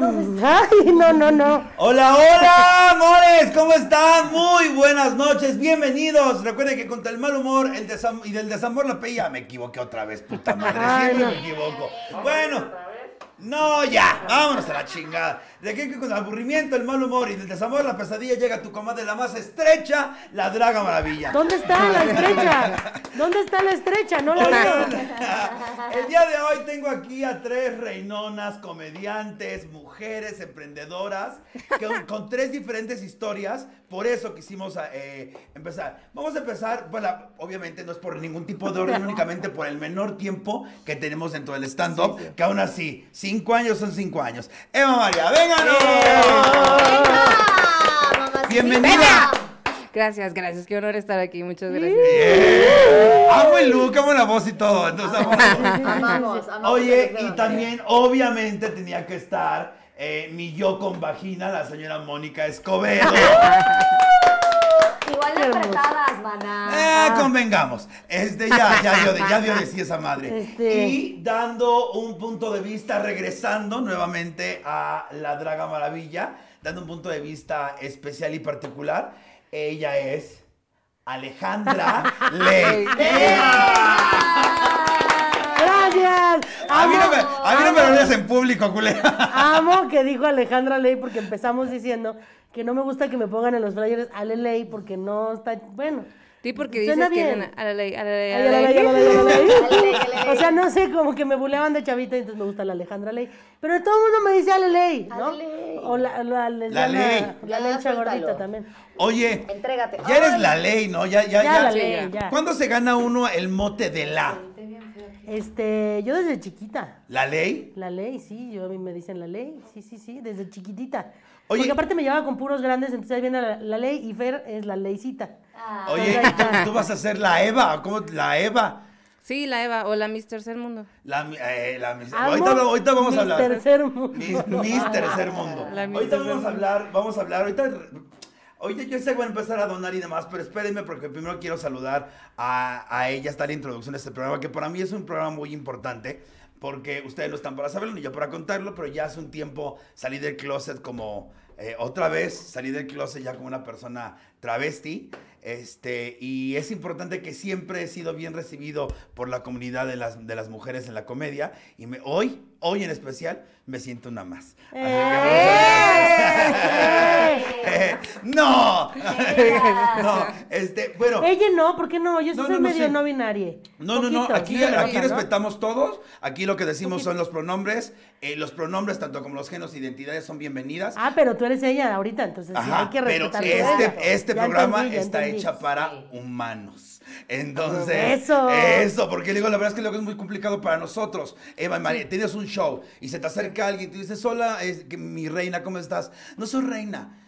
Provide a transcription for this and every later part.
Ay, no, no, no. Hola, hola, amores, ¿cómo están? Muy buenas noches, bienvenidos. Recuerden que contra el mal humor el desam- y del desamor la peya, me equivoqué otra vez, puta madre, Ay, siempre no. me equivoco. Bueno, no, ya, vámonos a la chingada. De que con el aburrimiento, el mal humor y del desamor, la pesadilla llega tu comadre la más estrecha, la Draga Maravilla. ¿Dónde está la estrecha? ¿Dónde está la estrecha? No la veo. El día de hoy tengo aquí a tres reinonas, comediantes, mujeres, emprendedoras, que- con tres diferentes historias. Por eso quisimos eh, empezar. Vamos a empezar, bueno, obviamente no es por ningún tipo de orden, únicamente por el menor tiempo que tenemos dentro del stand-up, que aún así, cinco años son cinco años. Eva María, vénganos. Bienvenida. Gracias, gracias. Qué honor estar aquí. Muchas gracias. Bien. Amo el look, amo la voz y todo. Entonces, amo. Amamos, amamos. Oye, y también, obviamente, tenía que estar eh, mi yo con vagina, la señora Mónica Escobedo. Igual de apretadas, maná. Eh, convengamos. Este, ya, ya dio, de, ya dio de sí esa madre. Este- Y dando un punto de vista, regresando nuevamente a la Draga Maravilla, dando un punto de vista especial y particular, ella es Alejandra Ley. Gracias. A mí no me, Amo, a mí no me lo leas en público, culera. amo que dijo Alejandra Ley porque empezamos diciendo que no me gusta que me pongan en los flyers Ale Ley porque no está bueno. Sí, porque dices que bien. a la ley, a la ley, a la Ale ley. Ley, Ale Ley, Ale Ley. Ale Ley, Ale Ley. O sea, no sé, como que me buleaban de chavita y entonces me gusta la Alejandra Ley. Pero todo el mundo me dice Ale Ley, ¿no? Ale Ley. O la, la, Ley. La Ya, lecha suéltalo. gordita también. Oye, Entrégate. ya eres la ley, ¿no? Ya, ya, Ya, ya. la ley, ya. ya. ¿Cuándo se gana uno el mote de la? Este, yo desde chiquita. ¿La ley? La ley, sí, yo a mí me dicen la ley, sí, sí, sí, desde chiquitita. Oye- Porque aparte me llevaba con puros grandes, entonces ahí viene la, la ley y Fer es la leycita. Ah, Oye, ¿y tú, tú vas a ser la Eva? ¿Cómo? La Eva. Sí, la Eva o la Miss Tercer Mundo. La, eh, la mis- Amo ahorita, ahorita vamos a hablar. tercer mundo. Mis, mis tercer mundo. La mis ahorita tercer vamos a mundo. hablar, vamos a hablar. Ahorita, ahorita yo sé que voy a empezar a donar y demás, pero espérenme porque primero quiero saludar a, a ella, está la introducción de este programa, que para mí es un programa muy importante, porque ustedes no están para saberlo ni yo para contarlo, pero ya hace un tiempo salí del closet como, eh, otra vez, salí del closet ya como una persona travesti. Este, y es importante que siempre he sido bien recibido por la comunidad de las, de las mujeres en la comedia. Y hoy, hoy en especial, me siento una más. Así que ¡Eh! no, no, este, bueno, Ella no, ¿por qué no? Yo sí No, soy no, no, medio sí. no binaria. no, no, no, aquí, sí, aquí respetamos todos, aquí lo que decimos son los pronombres, eh, los pronombres tanto como los géneros e identidades son bienvenidas. Ah, pero tú eres ella ahorita, entonces sí, Ajá, hay que pero respetar. este, este Ya programa entendí, está entendí. hecha para humanos. Entonces, Eso. eso, porque digo, la verdad es que luego es muy complicado para nosotros. Eva, María, tienes un show y se te acerca alguien y tú dices, hola, es que mi reina, ¿cómo estás? No soy reina.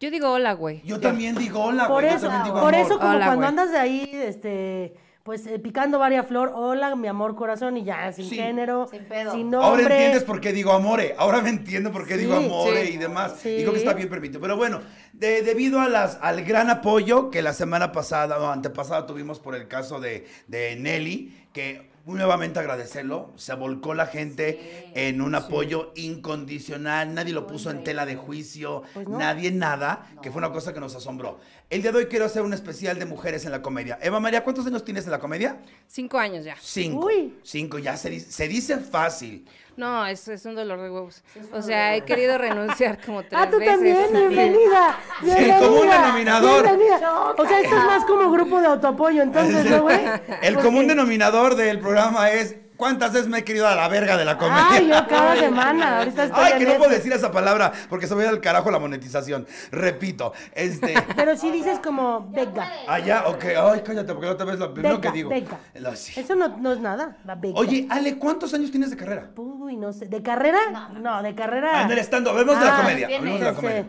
Yo digo hola, güey. Yo también digo hola, Por güey. Yo eso, también digo por amor. eso como Hola, cuando güey. andas de ahí, este, pues eh, picando varia flor, hola, mi amor, corazón, y ya, sin Sí. género, Sin pedo. sin Ahora nombre. entiendes por qué digo amore. Ahora me entiendo por qué digo amore sí. y demás. Sí. Y creo que está bien permitido. Pero bueno, de- debido a las, al gran apoyo que la semana pasada o antepasada tuvimos por el caso de, de Nelly, que nuevamente agradecerlo, se volcó la gente en un apoyo incondicional, nadie lo puso en tela de juicio, Pues no. nadie nada, que fue una cosa que nos asombró. El día de hoy quiero hacer un especial de mujeres en la comedia. Eva María, ¿cuántos años tienes en la comedia? Cinco años ya. Cinco. Uy. Cinco, ya se, dice- se dice fácil. No, es, es un dolor de huevos. O sea, he querido renunciar como tres Ah, tú veces. también, bienvenida. El bienvenida, común denominador. bienvenida. O sea, esto es más como grupo de autoapoyo, entonces, ¿no, güey? El común denominador del programa es ¿cuántas veces me he querido a la verga de la comedia? Ay, yo cada semana, ahorita estoy Ay, que no puedo decir esa palabra porque se va a ir al carajo la monetización. Repito, este. Pero si dices como vega. Allá, ok, ay, cállate, porque la otra vez lo primero que digo. sí. Eso no, no es nada, la. Oye, Ale, ¿cuántos años tienes de carrera? Uy, no sé. ¿De carrera? No, de carrera. Ah, en el stand-up, hablemos de la Ah, comedia. Hablemos de la Este, comedia.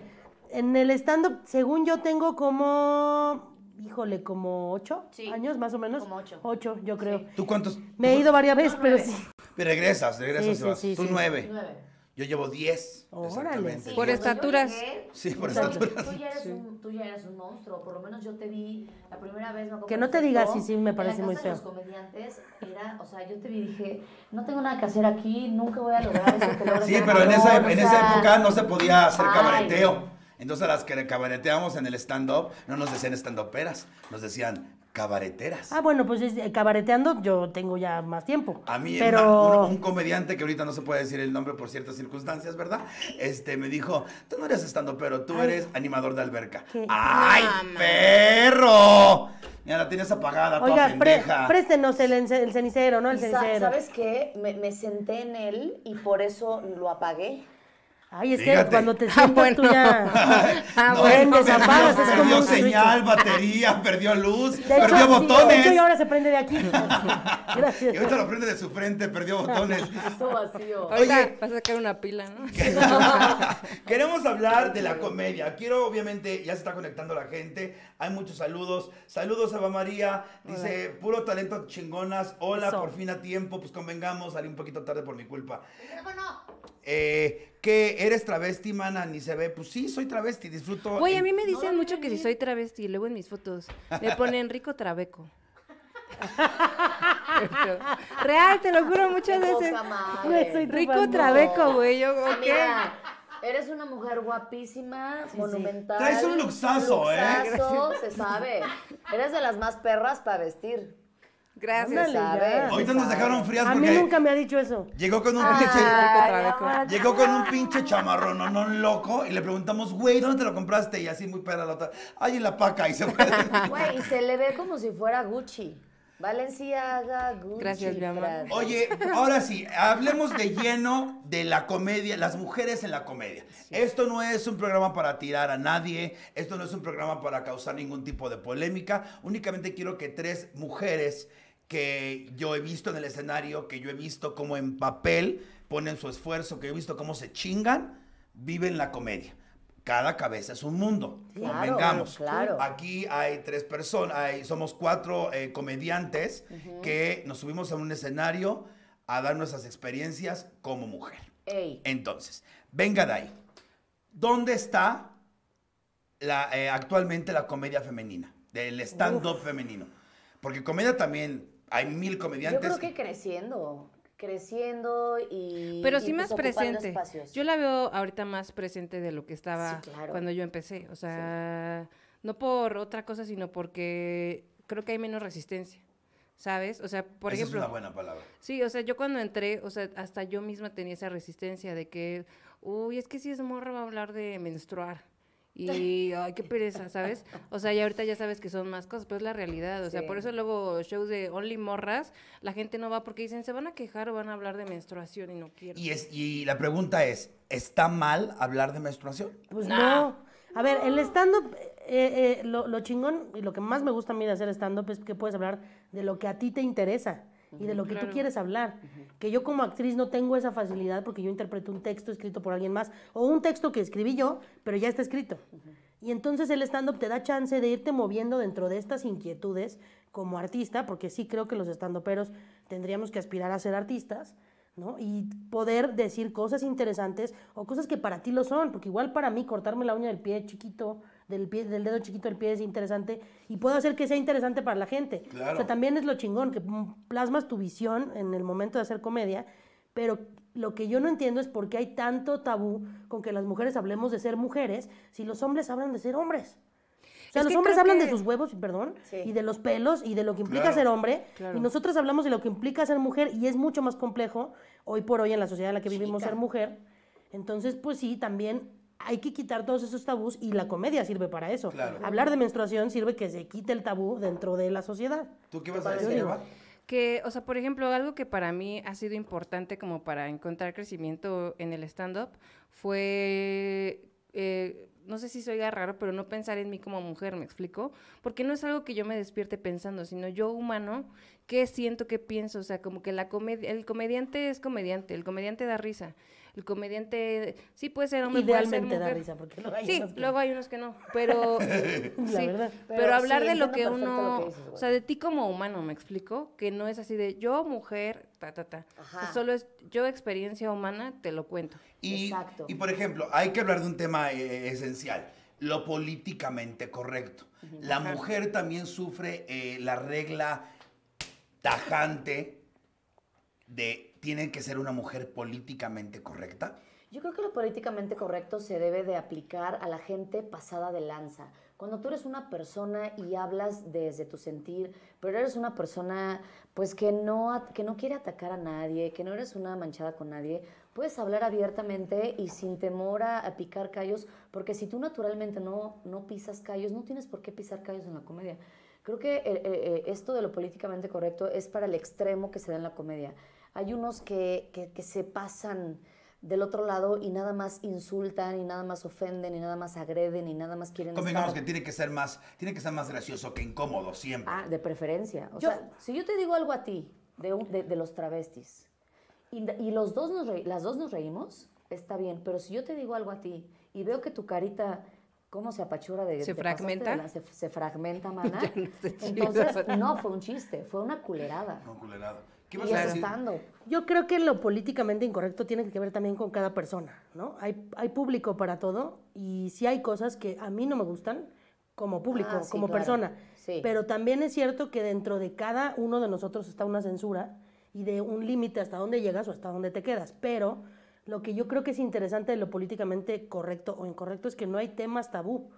En el stand-up, según yo, tengo como, híjole, como ocho Sí. años más o menos. Como ocho. Ocho, yo creo. ¿Tú cuántos? Me he ido varias veces, pero sí. Regresas, regresas. Sí, sí, sí, Tú sí. nueve. Nueve. Yo llevo 10. Órale. Por yo estaturas. llegué, Sí, por estaturas. Tú ya, eres un, tú ya eres un monstruo, por lo menos yo te vi la primera vez. Me Que no te digas, sí, sí, me en parece la muy feo. los comediantes era, o sea, yo te vi y dije, no tengo nada que hacer aquí, nunca voy a lograr eso que Sí, pero en esa, en esa época no se podía hacer ay. cabareteo. Entonces a las que cabareteábamos en el stand-up, no nos decían stand-uperas, nos decían cabareteras. Ah, bueno, pues es- eh, cabareteando yo tengo ya más tiempo. A mí pero... una- un, un comediante que ahorita no se puede decir el nombre por ciertas circunstancias, ¿verdad? Este me dijo, tú no eres estando, pero tú Ay. eres animador de alberca. ¿Qué? ¡Ay, No, perro! Mira, la tienes apagada, toda Oiga, pre- pendeja. préstenos el, el cenicero, ¿no? El cenicero. ¿Sabes qué? Me, me senté en él y por eso lo apagué. Ay, es Fíjate. que cuando te Ah, sientas tú bueno. ya... Ah, No, bueno. Perdió, apagas, es como perdió un switch. señal, batería, perdió luz, De perdió hecho, sí, botones. de hecho, y ahora se prende de aquí. Gracias. Y ahorita lo prende de su frente, perdió botones. Eso vacío. Ahorita Oye. va a sacar una pila, ¿no? Queremos hablar de la comedia. Quiero, obviamente, ya se está conectando la gente. Hay muchos saludos. Saludos a Eva María. Dice, puro talento chingonas. Hola, Eso. por fin a tiempo. Pues convengamos, salí un poquito tarde por mi culpa. Eh, que eres travesti, mana, ni se ve. Pues sí, soy travesti, disfruto. Güey, a mí me dicen mucho que si soy travesti, luego en mis fotos me ponen rico trabeco. Real, te lo juro muchas veces. Güey, soy Rico trabeco, güey. Yo, ok. Amiga, eres una mujer guapísima, monumental. Traes un luxazo, ¿eh? Luxazo, se sabe. Eres de las más perras para vestir. Gracias. Ándale, Ahorita nos dejaron frías A mí nunca me ha dicho eso. llegó con un Ay, pinche... No, Llegó con un pinche chamarrón, no, no, loco, y le preguntamos, güey, ¿dónde te lo compraste? Y así muy perra la otra, ay, en la paca, y se fue. Güey, y se le ve como si fuera Gucci. Valenciaga, Gucci. Gracias, mi amor. Prada. Oye, ahora sí, hablemos de lleno de la comedia, las mujeres en la comedia. Esto no es un programa para tirar a nadie, esto no es un programa para causar ningún tipo de polémica, únicamente quiero que tres mujeres que yo he visto en el escenario, que yo he visto como en papel ponen su esfuerzo, que yo he visto cómo se chingan, viven la comedia. Cada cabeza es un mundo. Claro, Convengamos. claro. Aquí hay tres personas, hay- somos cuatro eh, comediantes que nos subimos a un escenario a dar nuestras experiencias como mujer. Ey. Entonces, venga de ahí. ¿Dónde está la, eh, actualmente la comedia femenina? Del stand-up femenino. Porque comedia también, hay mil Yo comediantes. creo que creciendo. Creciendo y. Pero sí pues, más presente. espacios. Yo la veo ahorita más presente de lo que estaba Sí, claro. cuando yo empecé. O sea, no por otra cosa, sino porque creo que hay menos resistencia. ¿Sabes? O sea, por Esa ejemplo. es una buena palabra. Sí, o sea, yo cuando entré, o sea, hasta yo misma tenía esa resistencia de que, uy, es que si es morra va a hablar de menstruar. Y, ay, qué pereza, ¿sabes? O sea, y ahorita ya sabes que son más cosas, pero es la realidad. O sea, por eso luego shows de Only Morras, la gente no va porque dicen, se van a quejar o van a hablar de menstruación y no quiero. Y, es, y la pregunta es, ¿está mal hablar de menstruación? Pues no. A ver, el stand-up, eh, eh, lo, lo chingón y lo que más me gusta a mí de hacer stand-up es que puedes hablar de lo que a ti te interesa y de lo que tú quieres hablar. Que yo como actriz no tengo esa facilidad porque yo interpreto un texto escrito por alguien más o un texto que escribí yo, pero ya está escrito. Y entonces el stand-up te da chance de irte moviendo dentro de estas inquietudes como artista, porque sí creo que los stand-uperos tendríamos que aspirar a ser artistas, ¿no? Y poder decir cosas interesantes o cosas que para ti lo son, porque igual para mí cortarme la uña del pie chiquito, del, pie, del dedo chiquito del pie es interesante y puedo hacer que sea interesante para la gente. Claro. O sea, también es lo chingón, que plasmas tu visión en el momento de hacer comedia, pero lo que yo no entiendo es por qué hay tanto tabú con que las mujeres hablemos de ser mujeres si los hombres hablan de ser hombres. O sea, Es los hombres hablan de sus huevos, perdón, Sí. y de los pelos y de lo que implica Claro. ser hombre, Claro. y nosotros hablamos de lo que implica ser mujer y es mucho más complejo hoy por hoy en la sociedad en la que vivimos ser mujer. Entonces, pues sí, también hay que quitar todos esos tabús y la comedia sirve para eso. Claro. Hablar de menstruación sirve que se quite el tabú dentro de la sociedad. ¿Tú qué vas a decir, Eva? Que, o sea, por ejemplo, algo que para mí ha sido importante como para encontrar crecimiento en el stand-up fue, eh, no sé si soy raro, pero no pensar en mí como mujer, ¿me explico? Porque no es algo que yo me despierte pensando, sino yo humano qué siento, qué pienso, o sea, como que la comedia, el comediante es comediante, el comediante da risa. El comediante sí puede ser hombre, puede ser Idealmente da mujer. risa, porque luego hay Sí, unos que- luego hay unos que no, pero La sí, verdad. pero, Pero hablar sí, de lo que lo uno, que dices, o sea, de ti como humano, me explico, que no es así de yo mujer, ta ta ta. O sea, Ajá. solo es yo experiencia humana, te lo cuento. Y, Exacto. y, por ejemplo, hay que hablar de un tema eh, esencial, lo políticamente correcto. La mujer también sufre eh, la regla tajante de tiene que ser una mujer políticamente correcta. Yo creo que lo políticamente correcto se debe de aplicar a la gente pasada de lanza. Cuando tú eres una persona y hablas desde tu sentir, pero eres una persona pues que no, que no quiere atacar a nadie, que no eres una manchada con nadie, puedes hablar abiertamente y sin temor a, a picar callos, porque si tú naturalmente no, no pisas callos, no tienes por qué pisar callos en la comedia. Creo que eh, eh, eh, esto de lo políticamente correcto es para el extremo que se da en la comedia. Hay unos que, que, que se pasan del otro lado y nada más insultan y nada más ofenden y nada más agreden y nada más quieren Convengamos estar- que tiene que ser más, tiene que ser más gracioso que incómodo siempre. Ah, de preferencia. O Yo- sea, si yo te digo algo a ti de, un- de, de los travestis y, y los dos nos reí- las dos nos reímos, está bien. Pero si yo te digo algo a ti y veo que tu carita, ¿cómo se apachura de ¿Se de fragmenta? la- se, se fragmenta, mana. Ya no chido. Entonces, no fue un chiste, fue una culerada. No, culerado. ¿Qué Y vas a es decir? Yo creo que lo políticamente incorrecto tiene que ver también con cada persona, ¿no? Hay, hay público para todo y sí hay cosas que a mí no me gustan como público, Ah, sí, como claro. persona. Sí. Pero también es cierto que dentro de cada uno de nosotros está una censura y de un límite hasta dónde llegas o hasta dónde te quedas. Pero lo que yo creo que es interesante de lo políticamente correcto o incorrecto es que no hay temas tabú.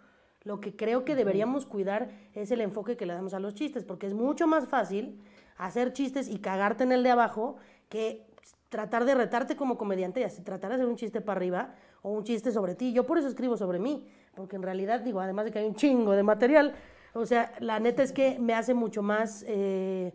Lo que creo que deberíamos cuidar es el enfoque que le damos a los chistes, porque es mucho más fácil hacer chistes y cagarte en el de abajo que tratar de retarte como comediante y así tratar de hacer un chiste para arriba o un chiste sobre ti. Yo por eso escribo sobre mí, porque en realidad, digo, además de que hay un chingo de material, o sea, la neta es que me hace mucho más, eh,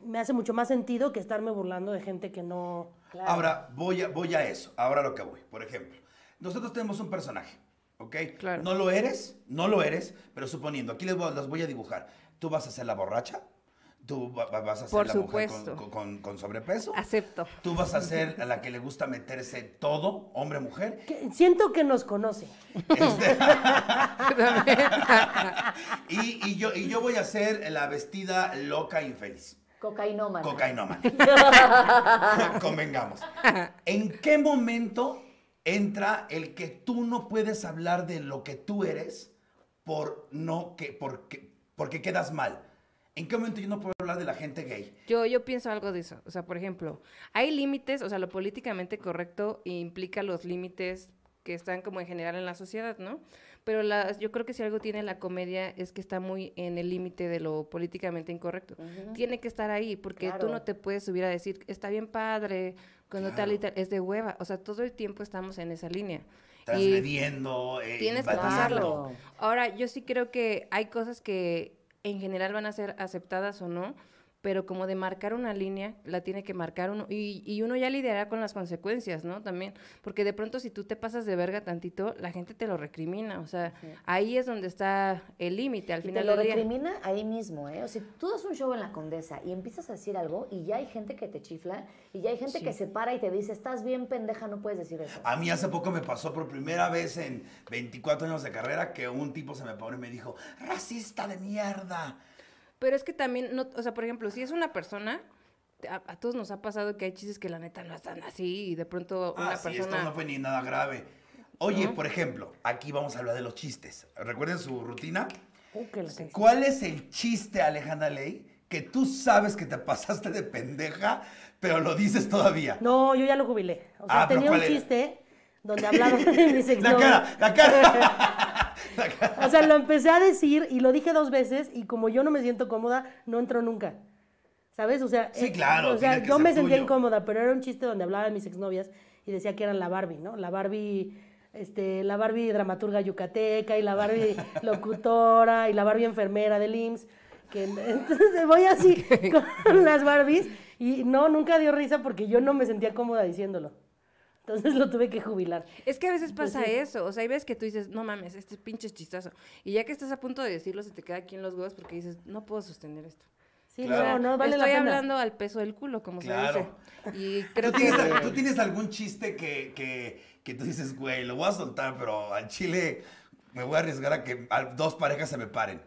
me hace mucho más sentido que estarme burlando de gente que no... Claro. Ahora voy a, voy a eso, ahora lo que voy. Por ejemplo, nosotros tenemos un personaje, ¿ok? Claro. No lo eres, no lo eres, pero suponiendo, aquí les voy, las voy a dibujar. Tú vas a ser la borracha, tú va- va- vas a ser Por la mujer con- sobrepeso, Acepto. tú vas a ser a la que le gusta meterse todo, hombre, mujer. que- siento que nos conoce. Este- y, y yo, y yo voy a ser la vestida loca e infeliz. Cocainómana. Cocainómana. Convengamos. ¿En qué momento entra el que tú no puedes hablar de lo que tú eres por no que porque, porque quedas mal? ¿En qué momento yo no puedo hablar de la gente gay? Yo, yo pienso algo de eso. O sea, por ejemplo, hay límites, o sea, lo políticamente correcto implica los límites que están como en general en la sociedad, ¿no? Pero las, yo creo que si algo tiene la comedia es que está muy en el límite de lo políticamente incorrecto. Tiene que estar ahí, porque tú no te puedes subir a decir, está bien padre, cuando tal y tal, es de hueva. O sea, todo el tiempo estamos en esa línea. Y- Transgrediendo, eh, Tienes que pasarlo. Ahora, yo sí creo que hay cosas que en general van a ser aceptadas o no, pero como de marcar una línea, la tiene que marcar uno. Y, y uno ya lidiará con las consecuencias, ¿no? También. Porque de pronto si tú te pasas de verga tantito, la gente te lo recrimina. O sea, ahí es donde está el límite al Y te final lo del día. recrimina ahí mismo, ¿eh? O sea, tú das un show en la Condesa y empiezas a decir algo y ya hay gente que te chifla y ya hay gente que se para y te dice, estás bien pendeja, no puedes decir eso. A mí hace poco me pasó por primera vez en 24 años de carrera que un tipo se me paró y me dijo, racista de mierda. Pero es que también, no, o sea, por ejemplo, si es una persona, a, a todos nos ha pasado que hay chistes que la neta no están así y de pronto una Ah, sí, persona... esto no fue ni nada grave. Oye, por ejemplo, aquí vamos a hablar de los chistes. ¿Recuerden su rutina? Uh, que la que- ¿Cuál es el chiste, Alejandra Ley, que tú sabes que te pasaste de pendeja, pero lo dices todavía? No, yo ya lo jubilé. O sea, Ah, tenía un ¿cuál era? chiste donde hablaba de mis La cara, la cara. O sea, lo empecé a decir y lo dije dos veces y como yo no me siento cómoda, no entró nunca. ¿Sabes? O sea, Sí, eh, claro, O sea, yo me sentía incómoda, pero era un chiste donde hablaba de mis exnovias y decía que eran la Barbie, ¿no? La Barbie, este, la Barbie dramaturga yucateca y la Barbie locutora y la Barbie enfermera del IMSS. Que, entonces voy así con las Barbies y no, nunca dio risa porque yo no me sentía cómoda diciéndolo. Entonces lo tuve que jubilar. Es que a veces Pues pasa sí. eso, o sea, hay veces que tú dices, no mames, este es pinche chistazo. Y ya que estás a punto de decirlo, se te queda aquí en los huevos porque dices, no puedo sostener esto. Sí, Claro. no, no vale la Estoy pena. hablando al peso del culo, como Claro. se dice. Y creo ¿Tú que... tienes, ¿Tú tienes algún chiste que, que, que tú dices, güey, lo voy a soltar, pero al chile me voy a arriesgar a que a dos parejas se me paren?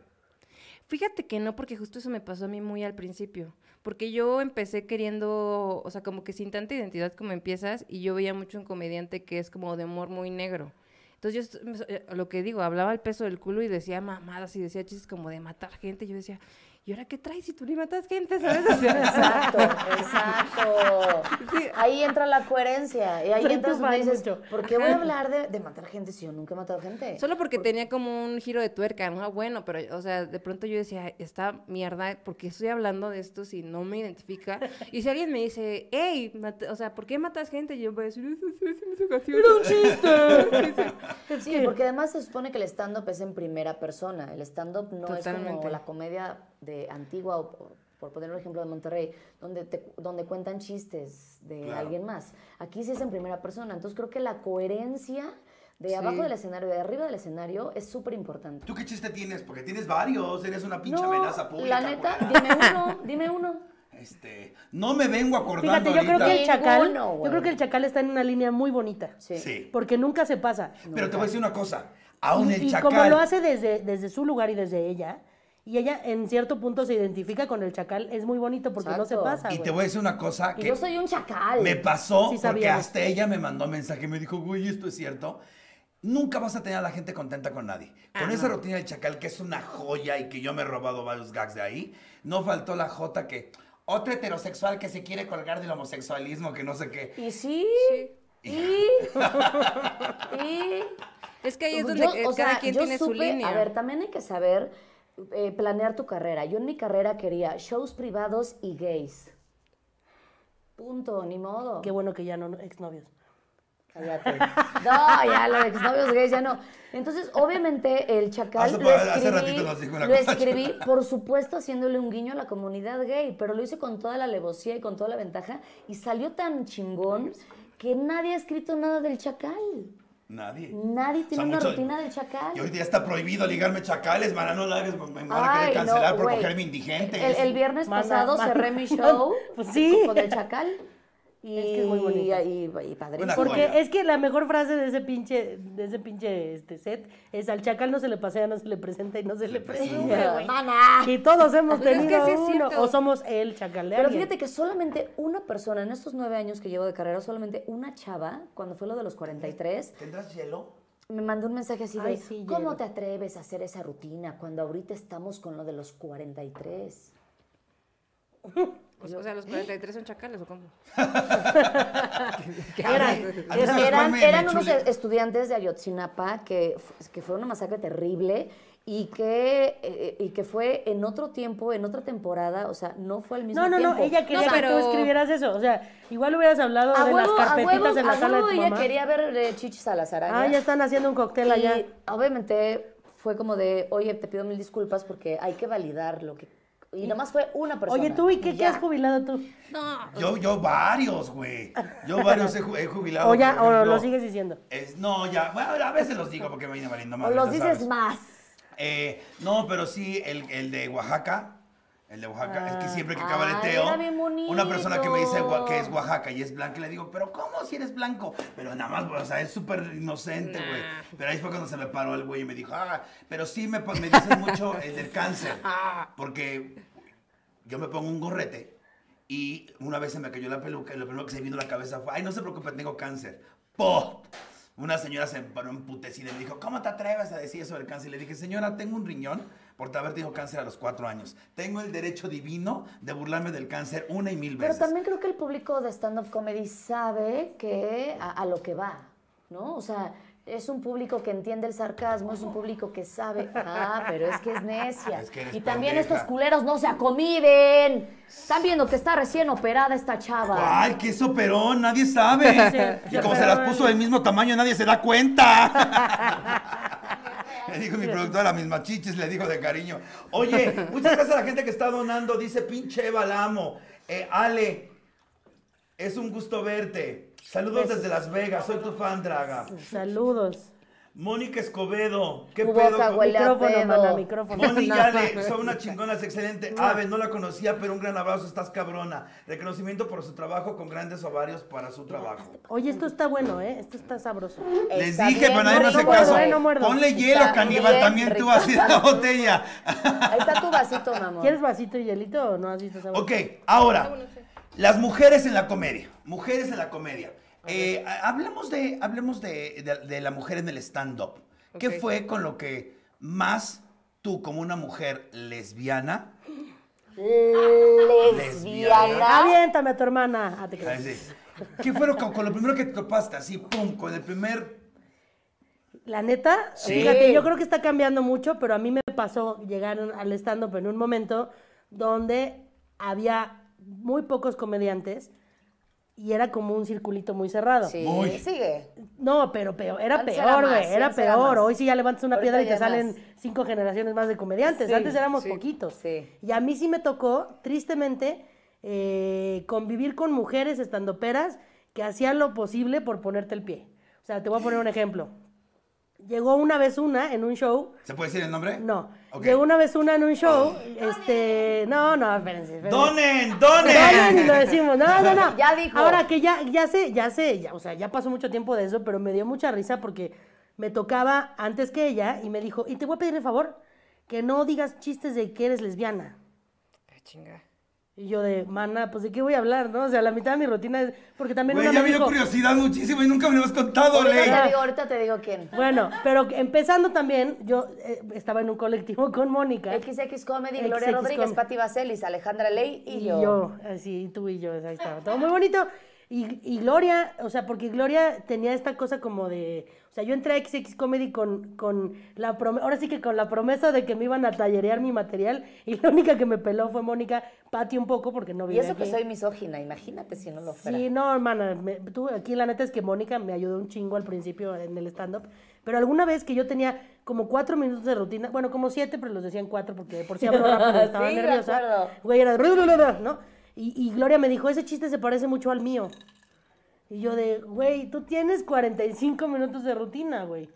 Fíjate que no, porque justo eso me pasó a mí muy al principio. Porque yo empecé queriendo, o sea, como que sin tanta identidad como empiezas, y yo veía mucho un comediante que es como de humor muy negro. Entonces yo, eh, lo que digo, hablaba el peso del culo y decía mamadas y decía chistes como de matar gente. Yo decía, ¿y ahora qué traes si tú ni matas gente, sabes? Exacto, exacto. Sí. Ahí entra la coherencia. Y ahí Soy entras dices, mucho. ¿por qué voy a hablar de, de matar gente si yo nunca he matado gente? Solo porque tenía como un giro de tuerca, ¿no? Bueno, pero, o sea, de pronto yo decía, esta mierda, ¿por qué estoy hablando de esto si no me identifica? Y si alguien me dice, hey, o sea, ¿por qué matas gente? Yo voy a decir, eso sí, sí, me hizo gracioso". Era un chiste. Sí, que- porque además se supone que el stand-up es en primera persona. El stand-up no es como la comedia de antigua, o por, poner un ejemplo de Monterrey, donde, te, donde cuentan chistes de Claro. alguien más. Aquí sí es en primera persona. Entonces creo que la coherencia de Sí. abajo del escenario y de arriba del escenario es súper importante. ¿Tú qué chiste tienes? Porque tienes varios, eres una pinche No, amenaza pública. la neta, güey. dime uno, dime uno. Este, no me vengo acordando Fíjate, yo creo ahorita. que el chacal, Ninguno, yo creo que el chacal está en una línea muy bonita. Sí. Sí. Porque nunca se pasa. Pero te voy a decir una cosa. Aún y, el y chacal. como lo hace desde, desde su lugar y desde ella, y ella en cierto punto se identifica con el chacal, es muy bonito porque no se pasa. Y güey. te voy a decir una cosa Y que yo soy un chacal. me pasó Sí porque hasta ella me mandó mensaje y me dijo, güey, esto es cierto. Nunca vas a tener a la gente contenta con nadie. Con esa no. rutina del chacal, que es una joya y que yo me he robado varios gags de ahí, no faltó la jota que otro heterosexual que se quiere colgar del homosexualismo, que no sé qué. Y sí, Sí. y... y... Es que ahí es Yo, donde cada sea, quien tiene su línea. A ver, también hay que saber eh, planear tu carrera. Yo en mi carrera quería shows privados y gays. Punto, ni modo. Qué bueno que ya no exnovios. Cállate. No, ya, los exnovios gays ya no. Entonces, obviamente, el chacal Hace lo hace escribí, ratito nos dijo una lo cosa. escribí, por supuesto, haciéndole un guiño a la comunidad gay, pero lo hice con toda la alevosía y con toda la ventaja, y salió tan chingón que nadie ha escrito nada del chacal. Nadie. Nadie tiene O sea, una mucho- rutina del chacal. Y ahorita ya está prohibido ligarme chacales, mana, no hagas, me me van a querer no, cancelar por cogerme indigente. El, el viernes pasado cerré mi show Pues sí. con el chacal. Y, Es que es muy bonito. y, y- y. Una Porque joya. es que la mejor frase de ese pinche, de ese pinche este set es al chacal no se le pasea, no se le presenta y no se le. Mana. Y todos hemos Pues es que tenido sí uno, o somos el chacal de Pero alguien. fíjate que solamente una persona en estos nueve años que llevo de carrera, solamente una chava, cuando fue lo de los 43, ¿Tendrás hielo? me mandó un mensaje así de, Ay, sí, ¿cómo hielo. te atreves a hacer esa rutina cuando ahorita estamos con lo de los 43? O sea, o sea, los 43 son chacales o cómo? Eran, A mí, ¿sabes eran- unos estudiantes de Ayotzinapa que, que fue una masacre terrible y que, eh, y que fue en otro tiempo, en otra temporada, o sea, no fue al mismo No, no, tiempo. no, ella quería No, que tú pero- escribieras eso. O sea, igual hubieras hablado A de huevo, las a carpetitas huevo, en la a sala de huevo, tu ella mamá. quería ver eh, chichis a las arañas. Ah, ya están haciendo un cóctel allá. Y obviamente fue como de, oye, te pido mil disculpas porque hay que validar lo que... Y nomás fue una persona. Oye, tú, ¿y qué, qué has jubilado tú? No, Yo, yo varios, güey. Yo varios he, ju- he jubilado. O ya, por o ejemplo. lo sigues diciendo. Es- no, ya, bueno, a veces los digo porque me viene valiendo O mal. los dices más. Eh, no, pero sí, el, el de Oaxaca. El de Oaxaca, es que siempre que Ah, cabareteo, una persona que me dice que es Oaxaca y es blanca, y le digo, pero ¿cómo si eres blanco? Pero nada más, o sea, es súper inocente, güey. Nah. Pero ahí fue cuando se me paró el güey y me dijo, ah, pero sí me, me dicen mucho el del cáncer. Porque yo me pongo un gorrete y una vez se me cayó la peluca y lo primero que se me vino a la cabeza fue, ay, no se preocupe, tengo cáncer. ¡Pop! Una señora se paró emputecida y me dijo, ¿cómo te atreves a decir eso del cáncer? Y le dije, señora, tengo un riñón por haber tenido cáncer a los cuatro años. Tengo el derecho divino de burlarme del cáncer una y mil Pero veces. también creo que el público de stand-up comedy sabe que a, a lo que va, ¿no? O sea, es un público que entiende el sarcasmo, es un público que sabe, ah, pero es que es necia. Es que eres y también pendeja. estos culeros no se acomiden. Están viendo que está recién operada esta chava. ¿Cuál? ¿Qué es operón? Nadie sabe. Sí, y como se se las puso el- del mismo tamaño, nadie se da cuenta. Le dijo mi productora, las mismas chichis, le dijo de cariño. Oye, muchas gracias a la gente que está donando. Dice pinche Eva, la amo. Eh, Ale, es un gusto verte. Saludos desde Las Vegas, soy tu fan, Draga. Saludos. Mónica Escobedo. ¿Qué pedo? con- Micrófono, pedo. mana, micrófono. Moni No. Yale, son una chingona, es excelente. Ave, no la conocía, pero un gran abrazo, estás cabrona. Reconocimiento por su trabajo con grandes ovarios para su trabajo. Oye, esto está bueno, ¿eh? Esto está sabroso. Les Está dije, bien pero nadie me hace caso. eh, no muerdo. Ponle Está hielo, caníbal, bien también tú rico. así de la botella. Ahí está tu vasito, mamá. ¿Quieres vasito y hielito o no has visto esa Ok, ahora, sí. las mujeres en la comedia. Mujeres en la comedia. Eh, hablemos de, hablemos de, de- de la mujer en el stand-up. ¿Qué fue con lo que más tú, como una mujer lesbiana, Lesbiana. Aviéntame a tu hermana. Ah, te ¿qué fue lo con lo primero que te topaste? Así, pum, con el primer... La neta, Sí. fíjate, yo creo que está cambiando mucho, pero a mí me pasó llegar al stand-up en un momento donde había muy pocos comediantes y era como un circulito muy cerrado. Sí, Muy. sigue. No, pero peor, era Antes peor, güey, era peor. Hoy sí ya levantas una Ahorita piedra y te salen más. cinco generaciones más de comediantes. Sí, Antes éramos sí. poquitos. Sí. Y a mí sí me tocó, tristemente, eh, convivir con mujeres estandoperas que hacían lo posible por ponerte el pie. O sea, te voy a poner un ejemplo. Llegó una vez una en un show. ¿Se puede decir el nombre? No. Ok. Llegó una vez una en un show. Este. No, no, espérense. espérense. ¡Donen! Donen y lo ¡Donen! decimos. No, no, no. Ya dijo. Ahora que ya, ya sé, ya sé, ya, o sea, ya pasó mucho tiempo de eso, pero me dio mucha risa porque me tocaba antes que ella y me dijo, y te voy a pedir el favor, que no digas chistes de que eres lesbiana. Ah, chinga. Y yo de, mana, pues de qué voy a hablar, ¿no? O sea, la mitad de mi rutina es, porque también Güey, una ya me me dio curiosidad muchísimo y nunca me lo has contado, Ahorita Ley. te digo, ahorita te digo quién. bueno, pero empezando también, yo eh, estaba en un colectivo con Mónica. XX Comedy, Gloria XX Rodríguez, Com- Pati Vaselis, Alejandra Ley y, Y yo. yo, así, tú y yo, ahí estaba. Todo muy bonito. Y, y Gloria, o sea, porque Gloria tenía esta cosa como de. O sea, yo entré a XX Comedy con, con la promesa. Ahora sí que con la promesa de que me iban a tallerear mi material. Y la única que me peló fue Mónica Pati un poco porque no Y vive eso que soy misógina, imagínate si no lo fuera. Sí, no, hermana, me- tú aquí la neta es que Mónica me ayudó un chingo al principio en el stand-up, pero alguna vez que yo tenía como cuatro minutos de rutina, bueno, como siete, pero los decían cuatro porque por sí hablo rápido, estaba Sí, nerviosa. Güey, era de ¿no? Y, y Gloria me dijo, ese chiste se parece mucho al mío. Y yo de, güey, tú tienes 45 minutos de rutina, güey.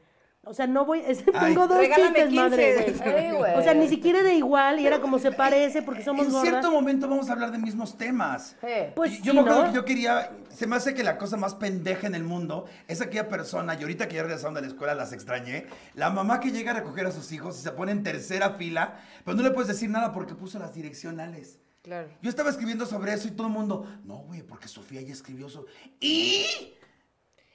O sea, no voy, es- Ay. tengo dos chistes, 15. madre, güey. O sea, ni siquiera de igual, y era como se parece porque somos En gordas. cierto momento vamos a hablar de mismos temas. Sí. Pues yo sí, me acuerdo ¿no? que yo quería, se me hace que la cosa más pendeja en el mundo es aquella persona, y ahorita que ya regresaron de la escuela las extrañé, la mamá que llega a recoger a sus hijos y se pone en tercera fila, pero no le puedes decir nada porque puso las direccionales. Claro. Yo estaba escribiendo sobre eso y todo el mundo, no, güey, porque Sofía ya escribió eso. Y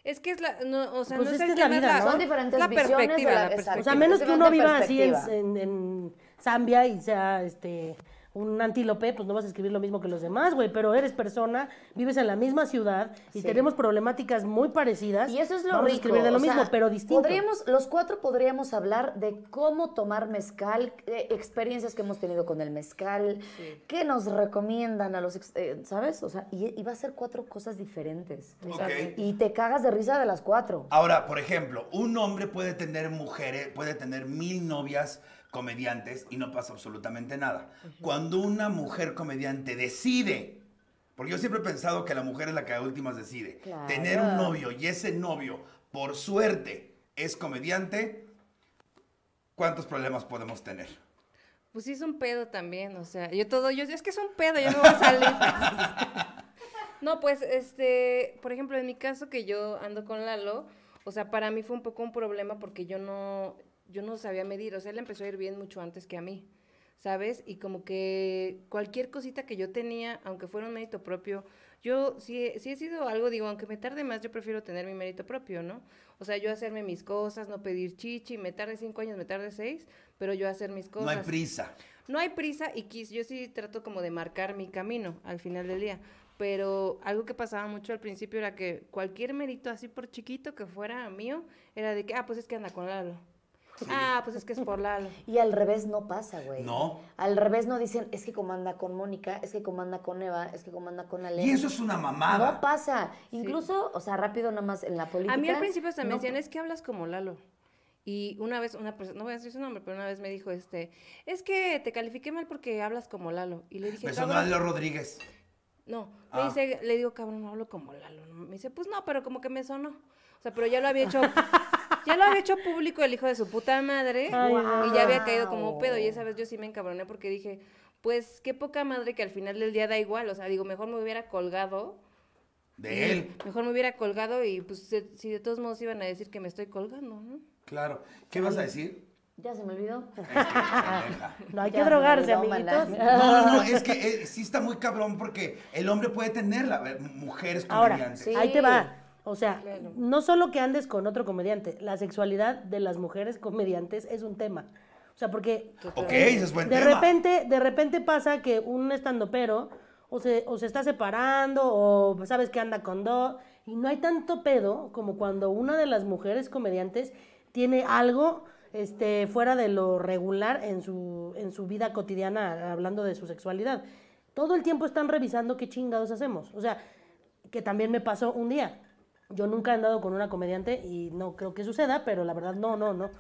Es que es la, no, o sea, Pues no es es, que el es la vida, ¿no? Son diferentes la visiones de perspectiva, la- la perspectiva. O sea, a menos que uno viva así en, perspectiva. en- en Zambia y sea este un antílope, pues no vas a escribir lo mismo que los demás, güey, pero eres persona, vives en la misma ciudad y Sí. tenemos problemáticas muy parecidas. Y eso es lo Vamos rico. a escribir de lo o sea, mismo, pero distinto. Podríamos, los cuatro podríamos hablar de cómo tomar mezcal, eh, experiencias que hemos tenido con el mezcal, qué nos recomiendan a los, ex- eh, ¿sabes? O sea, y, y va a ser cuatro cosas diferentes. Y te cagas de risa de las cuatro. ahora, por ejemplo, un hombre puede tener mujeres, puede tener mil novias comediantes y no pasa absolutamente nada. Cuando una mujer comediante decide, porque yo siempre he pensado que la mujer es la que a últimas decide, Claro. tener un novio y ese novio, por suerte, es comediante, ¿cuántos problemas podemos tener? Pues sí es un pedo también, o sea, yo todo, yo, es que es un pedo, yo no voy a salir. no, pues, este, por ejemplo, en mi caso que yo ando con Lalo, o sea, para mí fue un poco un problema porque yo no, yo no sabía medir, o sea, él empezó a ir bien mucho antes que a mí, ¿sabes? Y como que cualquier cosita que yo tenía, aunque fuera un mérito propio, yo sí, he- sí he sido algo, digo, aunque me tarde más, yo prefiero tener mi mérito propio, ¿no? O sea, yo hacerme mis cosas, no pedir chichi, me tarde cinco años, me tarde seis, pero yo hacer mis cosas. No hay prisa. No hay prisa y quis, yo sí trato como de marcar mi camino al final del día. Pero algo que pasaba mucho al principio era que cualquier mérito, así por chiquito que fuera mío, era de que, ah, pues es que anda con Lalo. Ah, pues es que es por Lalo. Y al revés no pasa, güey. No. Al revés no dicen, es que comanda con Mónica, es que comanda con Eva, es que comanda con Ale. Y eso es una mamada. No pasa. Incluso, o sea, rápido nada más en la política. A mí al principio hasta me no decían, es que hablas como Lalo. Y una vez, una persona, no voy a decir su nombre, pero una vez me dijo, este, es que te califiqué mal porque hablas como Lalo. Y le dije, Me sonó "Cabrón". Lalo Rodríguez. No, Ah. me dice, le digo, cabrón, no hablo como Lalo. ¿no? Me dice, pues no, pero como que me sonó. O sea, pero ya lo había hecho. ya lo había hecho público el hijo de su puta madre Ay, y ya había caído como pedo y esa vez yo sí me encabroné porque dije, pues qué poca madre que al final del día da igual, o sea, digo, mejor me hubiera colgado. De él. Mejor me hubiera colgado y pues si de todos modos iban a decir que me estoy colgando, ¿no? Claro. ¿Qué vas a decir? Ya se me olvidó. Es que, pendeja. No hay Ya que se drogarse, olvidó, amiguitos. No, no, no, es que eh, sí está muy cabrón porque el hombre puede tener la, eh, mujeres Ahora, comediantes. sí. ahí te va. O sea, Claro. no solo que andes con otro comediante, la sexualidad de las mujeres comediantes es un tema. O sea, porque es buen de tema. repente, de repente pasa que un estandopero o se, o se está separando o sabes que anda con dos y no hay tanto pedo como cuando una de las mujeres comediantes tiene algo este, fuera de lo regular en su, en su vida cotidiana hablando de su sexualidad. Todo el tiempo están revisando qué chingados hacemos. O sea, que también me pasó un día. Yo nunca he andado con una comediante y no creo que suceda, pero la verdad no, no, no.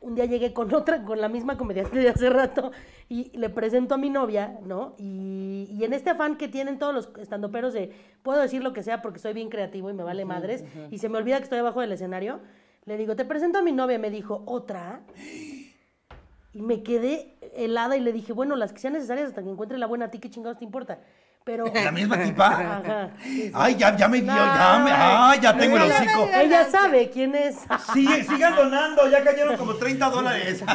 Un día llegué con otra, con la misma comediante de hace rato y le presento a mi novia, ¿no? Y, y en este afán que tienen todos los estandoperos de puedo decir lo que sea porque soy bien creativo y me vale madres y se me olvida que estoy abajo del escenario, le digo, te presento a mi novia, me dijo, ¿otra? Y me quedé helada y le dije, bueno, las que sean necesarias hasta que encuentre la buena, ¿a ti qué chingados te importa? Pero... ¿La misma tipa? Ajá. sí, sí. Ay, ya, ya me vio, ya me. Ay, ya tengo el hocico. Ella sabe quién es. Sigue, sigan donando, ya cayeron como 30 dólares.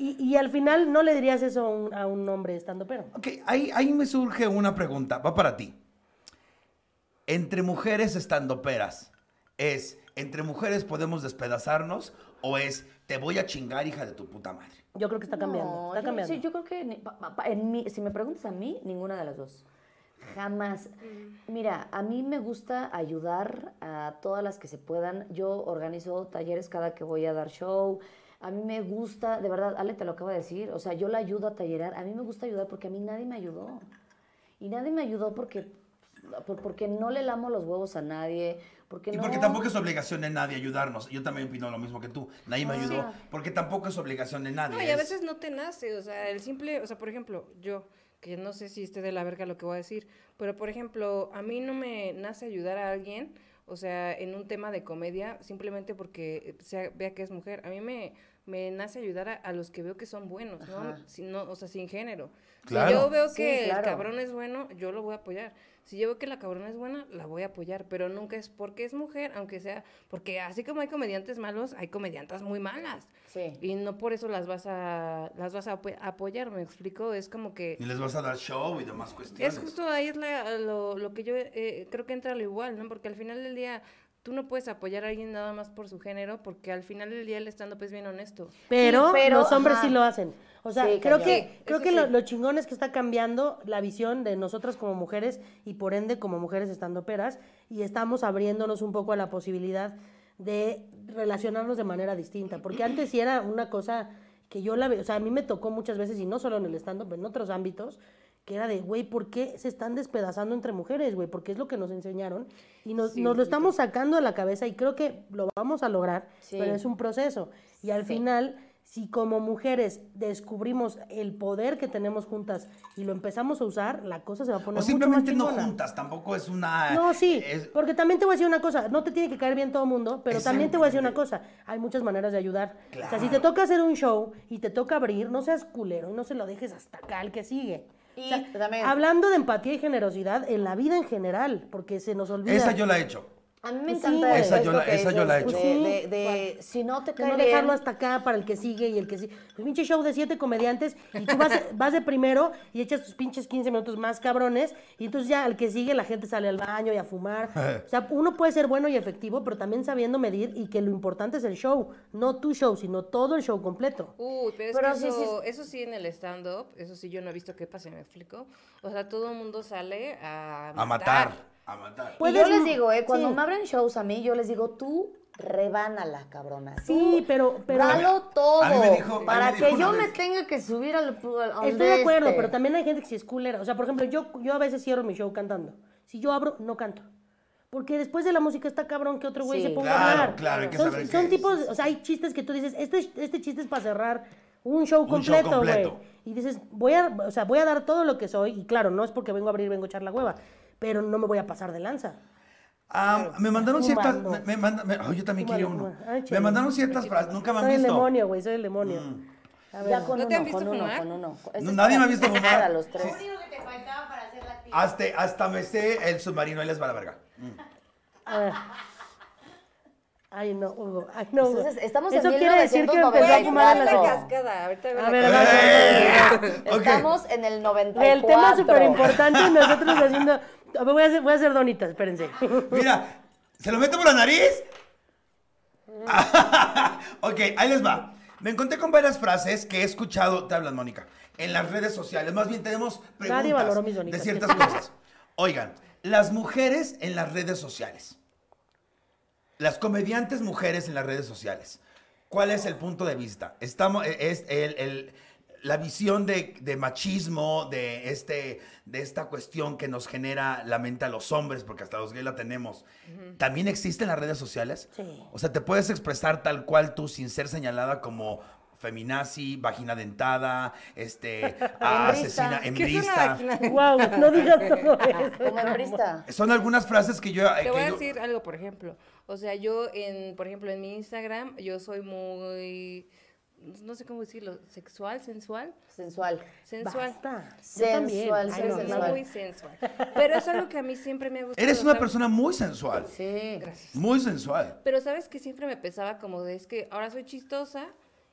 Y, y al final no le dirías eso a un, a un hombre estando pero. Ok, ahí, ahí me surge una pregunta, va para ti. Entre mujeres estandoperas, ¿es entre mujeres podemos despedazarnos o es te voy a chingar, hija de tu puta madre? Yo creo que está cambiando. No, está yo- cambiando. sí, yo creo que ni- pa- pa- pa- en mí- si me preguntas a mí, ninguna de las dos. Jamás. Mira, a mí me gusta ayudar a todas las que se puedan. Yo organizo talleres cada que voy a dar show. A mí me gusta, de verdad, Ale te lo acabo de decir, o sea, yo la ayudo a tallerar. A mí me gusta ayudar porque a mí nadie me ayudó. Y nadie me ayudó porque, por- porque no le lamo los huevos a nadie. Porque Y no... porque tampoco es obligación de nadie ayudarnos. Yo también opino lo mismo que tú. Nadie me ayudó. Porque tampoco es obligación de nadie. No, y a es- veces no te nace, o sea, el simple, o sea, por ejemplo, yo, que no sé si esté de la verga lo que voy a decir, pero por ejemplo, a mí no me nace ayudar a alguien, o sea, en un tema de comedia, simplemente porque sea, vea que es mujer. A mí me, me nace ayudar a, a los que veo que son buenos, ¿no? Si no, o sea, sin género. Claro. Si yo veo Sí, que claro. el cabrón es bueno, yo lo voy a apoyar. Si yo veo que la cabrona es buena, la voy a apoyar, pero nunca es porque es mujer, aunque sea, porque así como hay comediantes malos, hay comediantas muy malas. Sí. Y no por eso las vas a las vas a apo- apoyar, me explico, es como que Y les vas a dar show y demás cuestiones. es justo ahí es la- lo, lo que yo eh, creo que entra lo igual, ¿no? Porque al final del día tú no puedes apoyar a alguien nada más por su género, porque al final del día el stand-up es bien honesto. Pero, Sí, pero, los hombres ajá. sí lo hacen. O sea, Sí, creo que, Sí, creo eso que lo chingón es que está cambiando la visión de nosotras como mujeres y por ende como mujeres estando peras y estamos abriéndonos un poco a la posibilidad de relacionarnos de manera distinta. Porque antes sí era una cosa que yo la veo, o sea, a mí me tocó muchas veces y no solo en el stand-up, en otros ámbitos, que era de, güey, ¿por qué se están despedazando entre mujeres, güey? Porque es lo que nos enseñaron y nos, Sí, nos lo estamos sacando de la cabeza y creo que lo vamos a lograr, Sí. pero es un proceso. Y al Sí. final, si como mujeres descubrimos el poder que tenemos juntas y lo empezamos a usar, la cosa se va a poner O mucho simplemente más no juntas, tampoco es una... No, sí, es- porque también te voy a decir una cosa, no te tiene que caer bien todo el mundo, pero también te voy a decir una cosa, hay muchas maneras de ayudar. O sea, si Claro. te toca hacer un show y te toca abrir, no seas culero y no se lo dejes hasta acá al que sigue. O Y sea, hablando de empatía y generosidad en la vida en general, porque se nos olvida. Esa yo la he hecho. A mí me Pues sí, encanta güey. Esa yo la- que esa yo la he hecho. De, Sí. si no te cae no dejarlo hasta acá para el que sigue y el que sigue. Pues pinche show de siete comediantes y tú vas, vas de primero y echas tus pinches 15 minutos más cabrones y entonces ya al que sigue la gente sale al baño y a fumar. O sea, uno puede ser bueno y efectivo, pero también sabiendo medir y que lo importante es el show, no tu show, sino todo el show completo. Uy, pero es Pero que sí, eso, eso sí en el stand-up, eso sí yo no he visto qué pasa, ¿me explico? O sea, todo el mundo sale a A matar. A matar. Y Puedes- yo les digo, eh, cuando sí. me abren shows a mí, yo les digo, tú rebánala, cabrona. Sí, pero- pero- Dalo todo. a mí me dijo- a mí para me dijo que yo me tenga que subir al. al- Estoy de acuerdo, este. pero también hay gente que sí es culera. O sea, por ejemplo, yo, yo a veces cierro mi show cantando. Si yo abro, no canto. Porque después de la música está cabrón que otro güey Sí. se ponga a Claro, hablar. claro, hay que son, saber qué son es. tipos, o sea, hay chistes que tú dices, este, este chiste es para cerrar un show Un completo, güey. completo. Y dices, voy a, o sea, voy a dar todo lo que soy. Y claro, no es porque vengo a abrir, vengo a echar la hueva. Pero no me voy a pasar de lanza. Ah, me mandaron ciertas. Me, me manda- me- oh, yo también quiero uno. Ay, me chévere. mandaron ciertas frases. Nunca me han Soy el visto. demonio, güey, soy el demonio. A ver, Ya con ¿No uno, te han visto con uno, fumar? con uno. No, nadie para- me ha visto fumar. Para los tres. Sí. Hasta, hasta me sé el submarino, él les va a la verga. a ver. Ay, no, Hugo. Ay, no, Hugo. Entonces, estamos en Eso quiere decir que empezó a 1994. fumar en la la ciudad. cascada, ahorita veo A la ver, a ver. Estamos en el 94. El tema súper importante y nosotros haciendo... A ver, voy a hacer, voy a hacer donitas, espérense. Mira, ¿se lo meto por la nariz? ok, ahí les va. Me encontré con varias frases que he escuchado, te hablan, Mónica, en las redes sociales. Más bien tenemos mis preguntas de ciertas cosas. Oigan, las mujeres en las redes sociales. Las comediantes mujeres en las redes sociales. ¿Cuál es el punto de vista? Estamos, es el- el- la visión de, de machismo, de, este, de esta cuestión que nos genera la mente a los hombres, porque hasta los gays la tenemos. ¿También existe en las redes sociales? Sí. O sea, te puedes expresar tal cual tú sin ser señalada como feminazi, vagina dentada, este, asesina, ¿Qué es una hembrista. Wow, no digas todo eso. Como hembrista. Son algunas frases que yo... eh, Te que voy a decir algo, por ejemplo. O sea, yo, en, por ejemplo, en mi Instagram, yo soy muy, no sé cómo decirlo, sexual, sensual, Sensual. sensual. Basta. Yo Sensual. Ay, no, sensual. muy sensual. Pero es algo que a mí siempre me ha gustado. Eres una ¿sabes? persona muy sensual. Sí. Gracias. Muy sensual. Pero sabes que siempre me pesaba como de, es que ahora soy chistosa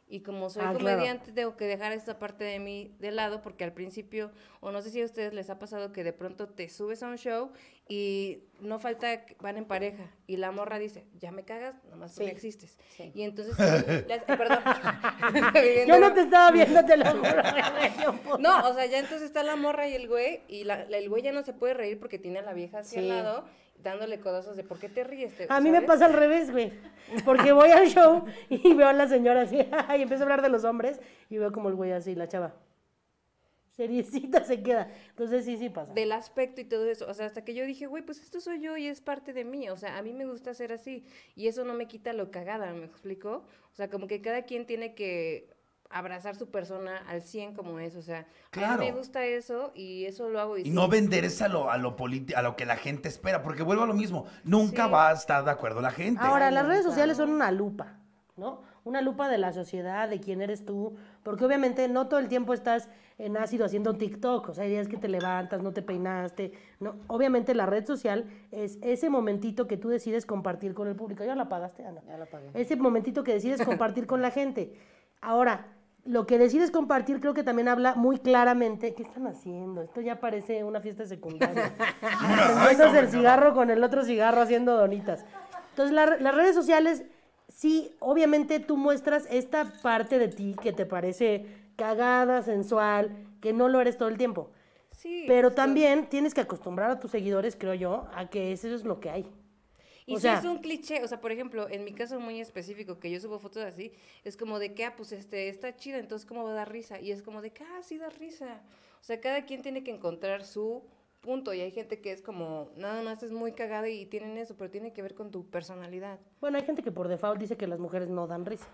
y como soy Ah, claro. comediante tengo que dejar esta parte de mí de lado porque al principio, o no sé si a ustedes les ha pasado que de pronto te subes a un show y no falta, que van en pareja y la morra dice, ya me cagas, nomás Sí. existes. Sí. Y entonces, las- perdón. Yo no te estaba viendo, te lo juro. No, o sea, ya entonces está la morra y el güey, y la, la- el güey ya no se puede reír porque tiene a la vieja hacia Sí. al lado, dándole codazos de ¿por qué te ríes? Te- A mí me pasa al revés, güey. Porque voy al show y veo a la señora así, y empiezo a hablar de los hombres, y veo como el güey así, la chava. Seriecita se queda. Entonces sí, sí pasa. del aspecto y todo eso. O sea, hasta que yo dije, güey, pues esto soy yo y es parte de mí. O sea, a mí me gusta ser así. Y eso no me quita lo cagada, ¿me explico? O sea, como que cada quien tiene que abrazar su persona al 100 como es. O sea, a mí me gusta eso y eso lo hago. Y, Y sí. no vender es a lo, a lo politi- a lo que la gente espera, porque vuelvo a lo mismo. Nunca Sí. va a estar de acuerdo la gente. Ahora, las no, redes claro. sociales son una lupa, ¿no? Una lupa de la sociedad, de quién eres tú, porque obviamente no todo el tiempo estás en ácido haciendo TikTok, o sea, hay días que te levantas, no te peinaste, no, obviamente la red social es ese momentito que tú decides compartir con el público. ¿Ya la pagaste, Ana? Ya la pagué. Ese momentito que decides compartir con la gente. Ahora, lo que decides compartir creo que también habla muy claramente, ¿qué están haciendo? Esto ya parece una fiesta secundaria. Prendiéndose el cigarro con el otro cigarro haciendo donitas. Entonces, la- las redes sociales, sí, obviamente tú muestras esta parte de ti que te parece cagada, sensual, que no lo eres todo el tiempo. Sí, Pero también tienes que acostumbrar a tus seguidores, creo yo, a que eso es lo que hay. Y o si sea- es un cliché, o sea, por ejemplo, en mi caso muy específico, que yo subo fotos así, es como de que, ah, pues este, está chida, entonces, ¿cómo va a dar risa? Y es como de que, ah, sí da risa. O sea, cada quien tiene que encontrar su punto, y hay gente que es como, nada más es muy cagada y tienen eso, pero tiene que ver con tu personalidad. Bueno, hay gente que por default dice que las mujeres no dan risa.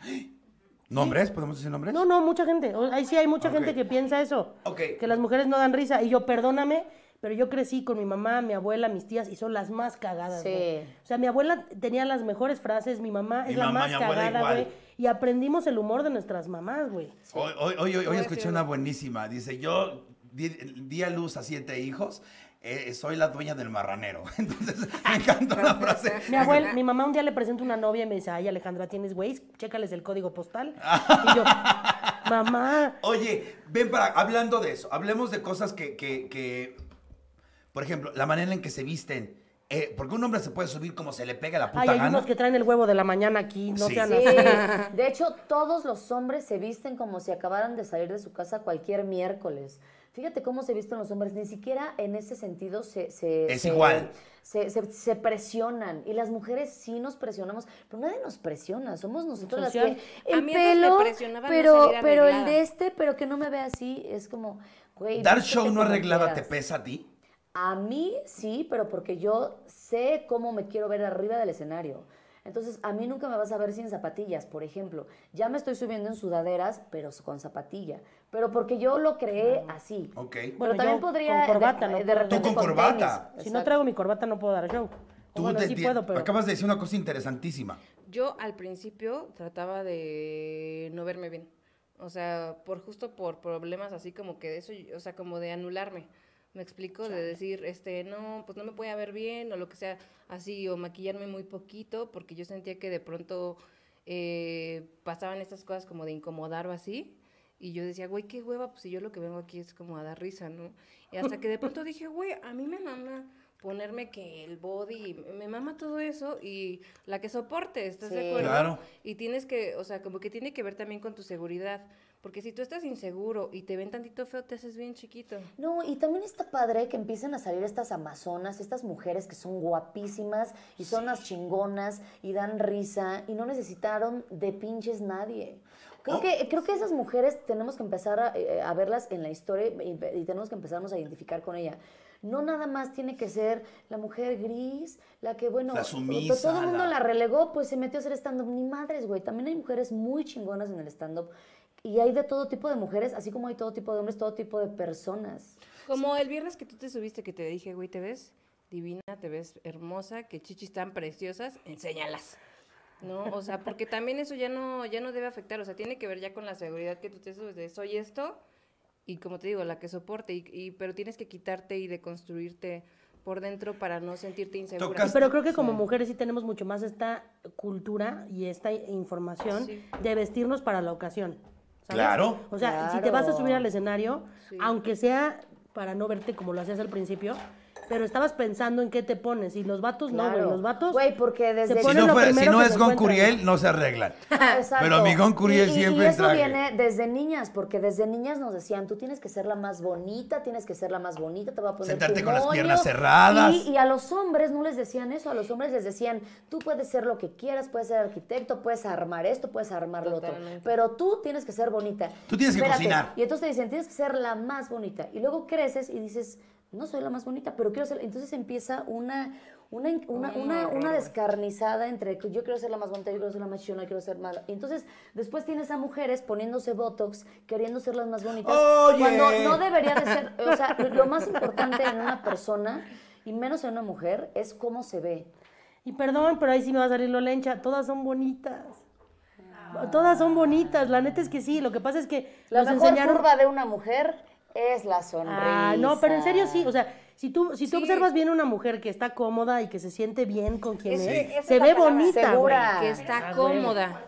¿Nombres? ¿Podemos decir nombres? No, no, mucha gente. O- Ahí sí hay mucha Ok. gente que piensa eso. Ok. Que las mujeres no dan risa. Y yo, perdóname, pero yo crecí con mi mamá, mi abuela, mis tías y son las más cagadas. Sí. güey. O sea, mi abuela tenía las mejores frases, mi mamá Mi es la más cagada, igual. güey. Y aprendimos el humor de nuestras mamás, güey. Hoy, hoy, hoy, hoy escuché una buenísima. Dice, yo di, di a luz a siete hijos, eh, soy la dueña del marranero. Entonces, me encantó la frase. Mi abuela, mi mamá un día le presenta una novia y me dice, ay Alejandra, ¿tienes Waze? Chécales el código postal. y yo, mamá, Oye, ven para, hablando de eso, hablemos de cosas que, que, que, por ejemplo, la manera en que se visten. Eh, porque un hombre se puede subir como se le pega la puta ay, hay gana. unos que traen el huevo de la mañana aquí, no Sí. sean Sí, así. de hecho, todos los hombres se visten como si acabaran de salir de su casa cualquier miércoles. Fíjate cómo se visten los hombres, ni siquiera en ese sentido se... se- Es se- igual. Se, se- se presionan y las mujeres sí nos presionamos, pero nadie nos presiona, somos nosotros las que A el mí antes me pelo, presionaban no pero, salir pero el arreglada. de este, pero que no me vea así, es como, güey, Dar vístete show no como arreglada te quieras. pesa a ti. A mí sí, pero porque yo sé cómo me quiero ver arriba del escenario. Entonces, a mí nunca me vas a ver sin zapatillas, por ejemplo. Ya me estoy subiendo en sudaderas, pero con zapatilla. Pero porque yo lo creé así. Ok. Pero Bueno, también podría con corbata, de, ¿no? de repente Tú con corbata. tenis. Si no Exacto. traigo mi corbata no puedo dar show. Tú Bueno, te sí puedo, pero- acabas de decir una cosa interesantísima. Yo al principio trataba de no verme bien. O sea, por justo por problemas así como que de eso, o sea, como de anularme. Me explico, de decir, este, no, pues no me voy a ver bien o lo que sea así, o maquillarme muy poquito, porque yo sentía que de pronto eh, pasaban estas cosas como de incomodar o así. Y yo decía, güey, qué hueva, pues si yo lo que vengo aquí es como a dar risa, ¿no? Y hasta que de pronto dije, güey, a mí me mama ponerme que el body, me mama todo eso y la que soporte, ¿estás Sí. de acuerdo? Claro. Y tienes que, o sea, como que tiene que ver también con tu seguridad. Porque si tú estás inseguro y te ven tantito feo, te haces bien chiquito. No, y también está padre que empiecen a salir estas amazonas, estas mujeres que son guapísimas y son unas chingonas y dan risa y no necesitaron de pinches nadie. Creo, Oh. que, creo que esas mujeres tenemos que empezar a, eh, a verlas en la historia y, y tenemos que empezarnos a identificar con ella. No nada más tiene que ser la mujer gris, la que, bueno, La to- sumisa, todo el mundo la- la relegó, pues se metió a hacer stand-up. Ni madres, güey. También hay mujeres muy chingonas en el stand-up. Y hay de todo tipo de mujeres, así como hay todo tipo de hombres, todo tipo de personas. Como el viernes que tú te subiste que te dije, güey, te ves divina, te ves hermosa, que chichis tan preciosas, enséñalas. ¿No? O sea, porque también eso ya no, ya no debe afectar, o sea, tiene que ver ya con la seguridad que tú te subes de soy esto y como te digo, la que soporte, y, y- pero tienes que quitarte y deconstruirte por dentro para no sentirte insegura. Tocas- Pero creo que como mujeres sí tenemos mucho más esta cultura y esta información Sí. de vestirnos para la ocasión. ¿Sabes? Claro. O sea, si te vas a subir al escenario, Sí. aunque sea para no verte como lo hacías al principio, pero estabas pensando en qué te pones. Y los vatos no, güey. Claro. Los vatos. Güey, porque desde se Si ponen no, lo fue- si primero no que es se Gon encuentran. Curiel, no se arreglan. Exacto. Pero mi Gon Curiel Y- y- siempre Y eso viene desde niñas, porque desde niñas nos decían, tú tienes que ser la más bonita, tienes que ser la más bonita, te va a poner Sentarte tu con las moño". piernas cerradas. Y, y a los hombres no les decían eso, a los hombres les decían, tú puedes ser lo que quieras, puedes ser arquitecto, puedes armar esto, puedes armar lo otro, Totalmente. pero tú tienes que ser bonita. Tú tienes que cocinar. Y entonces te dicen, tienes que ser la más bonita. Y luego creces y dices, no soy la más bonita, pero quiero ser... Entonces empieza una... Una, una, Un una, una descarnizada entre que yo quiero ser la más bonita, yo quiero ser la más yo quiero ser. Y entonces después tienes a mujeres poniéndose botox, queriendo ser las más bonitas, Oye. cuando no debería de ser... O sea, lo más importante en una persona, y menos en una mujer, es cómo se ve. Y perdón, pero ahí sí me va a salir lo lencha. Todas son bonitas. Todas son bonitas. La neta es que sí. Lo que pasa es que La nos mejor enseñaron. curva de una mujer es la sonrisa. Ah, no, pero en serio sí, o sea, si tú, si tú Sí. observas bien a una mujer que está cómoda y que se siente bien con quien es, se ve palabra. bonita, Segura. güey. que está Ah, güey. cómoda.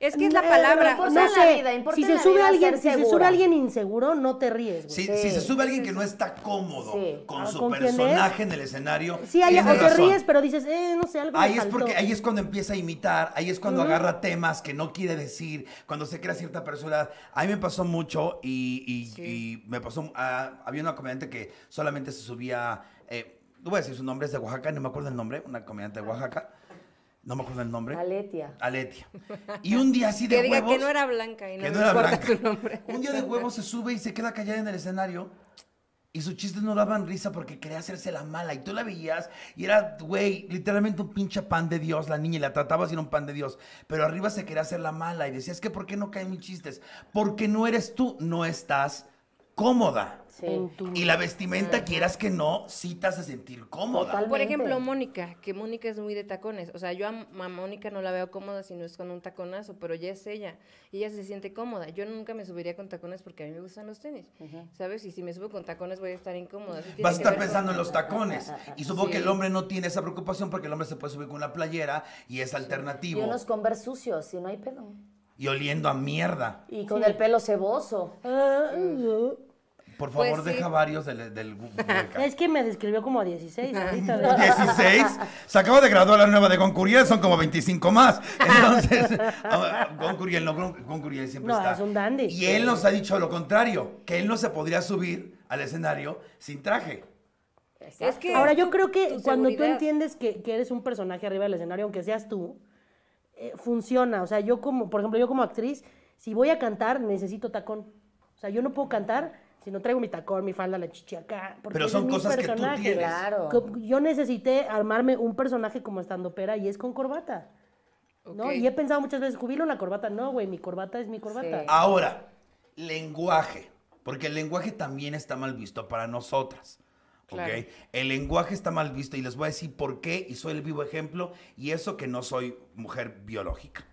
Es que es No, la palabra. No sea, en la sé, vida, importa si se la sube vida alguien, si se sube alguien inseguro, no te ríes. Si, Sí. si se sube alguien que no está cómodo Sí. con Ah, su ¿con quién personaje en el escenario, Sí, ahí, tiene o te razón. ríes, pero dices, eh, no sé, algo me Ahí es faltó. porque ahí es cuando empieza a imitar, ahí es cuando agarra temas que no quiere decir, cuando se crea cierta personalidad. A mí me pasó mucho y, y- y me pasó, ah, había una comediante que solamente se subía, eh, no voy a decir su nombre, es de Oaxaca, no me acuerdo el nombre, una comediante de Oaxaca, no me acuerdo el nombre. Aletia. Aletia. Y un día así de que diga huevos. que no era blanca y no que no era blanca. su nombre. Un día de huevos se sube y se queda callada en el escenario. Y sus chistes no daban risa porque quería hacerse la mala. Y tú la veías y era, güey, literalmente un pinche pan de Dios la niña y la trataba así un pan de Dios. Pero arriba se quería hacer la mala y decía, es que ¿por qué no caen mis chistes? Porque no eres tú, no estás cómoda. Sí. En tu- Y la vestimenta, quieras que no, sí te hace sentir cómoda. Total. Por Totalmente. ejemplo, Mónica, que Mónica es muy de tacones. O sea, yo a, a Mónica no la veo cómoda si no es con un taconazo, pero ya es ella. Y ella se siente cómoda. Yo nunca me subiría con tacones porque a mí me gustan los tenis. ¿Sabes? Y si me subo con tacones voy a estar incómoda. Vas a estar ver con- pensando en los tacones. Y supongo Sí. que el hombre no tiene esa preocupación porque el hombre se puede subir con una playera y es Y alternativo. unos Converse sucios, y no hay pedo. Y oliendo a mierda. Y con el pelo ceboso. Ah, Por favor, Pues sí. deja varios del, del hueca. es que me describió como a 16 ahorita. de- 16. Se acaba de graduar la nueva de Goncuriel, son como 25 más. Entonces, ah, Goncuriel no, Gon- Goncuriel siempre No, está. es un dandy. Y él nos ha dicho lo contrario, que él no se podría subir al escenario sin traje. Es que Ahora, yo tu- creo que tu cuando tú entiendes que, que eres un personaje arriba del escenario, aunque seas tú, eh, funciona. O sea, yo como, por ejemplo, yo como actriz, si voy a cantar, necesito tacón. O sea, yo no puedo cantar si no traigo mi tacón, mi falda, la chichi acá. porque Pero son es mi cosas que tú personaje. tienes. Claro. Yo necesité armarme un personaje como estandopera y es con corbata. ¿no? Y he pensado muchas veces, jubilo una corbata. No, güey, mi corbata es mi corbata. Sí. Ahora, lenguaje. Porque el lenguaje también está mal visto para nosotras. Claro. ¿ok? El lenguaje está mal visto y les voy a decir por qué y soy el vivo ejemplo y eso que no soy mujer biológica.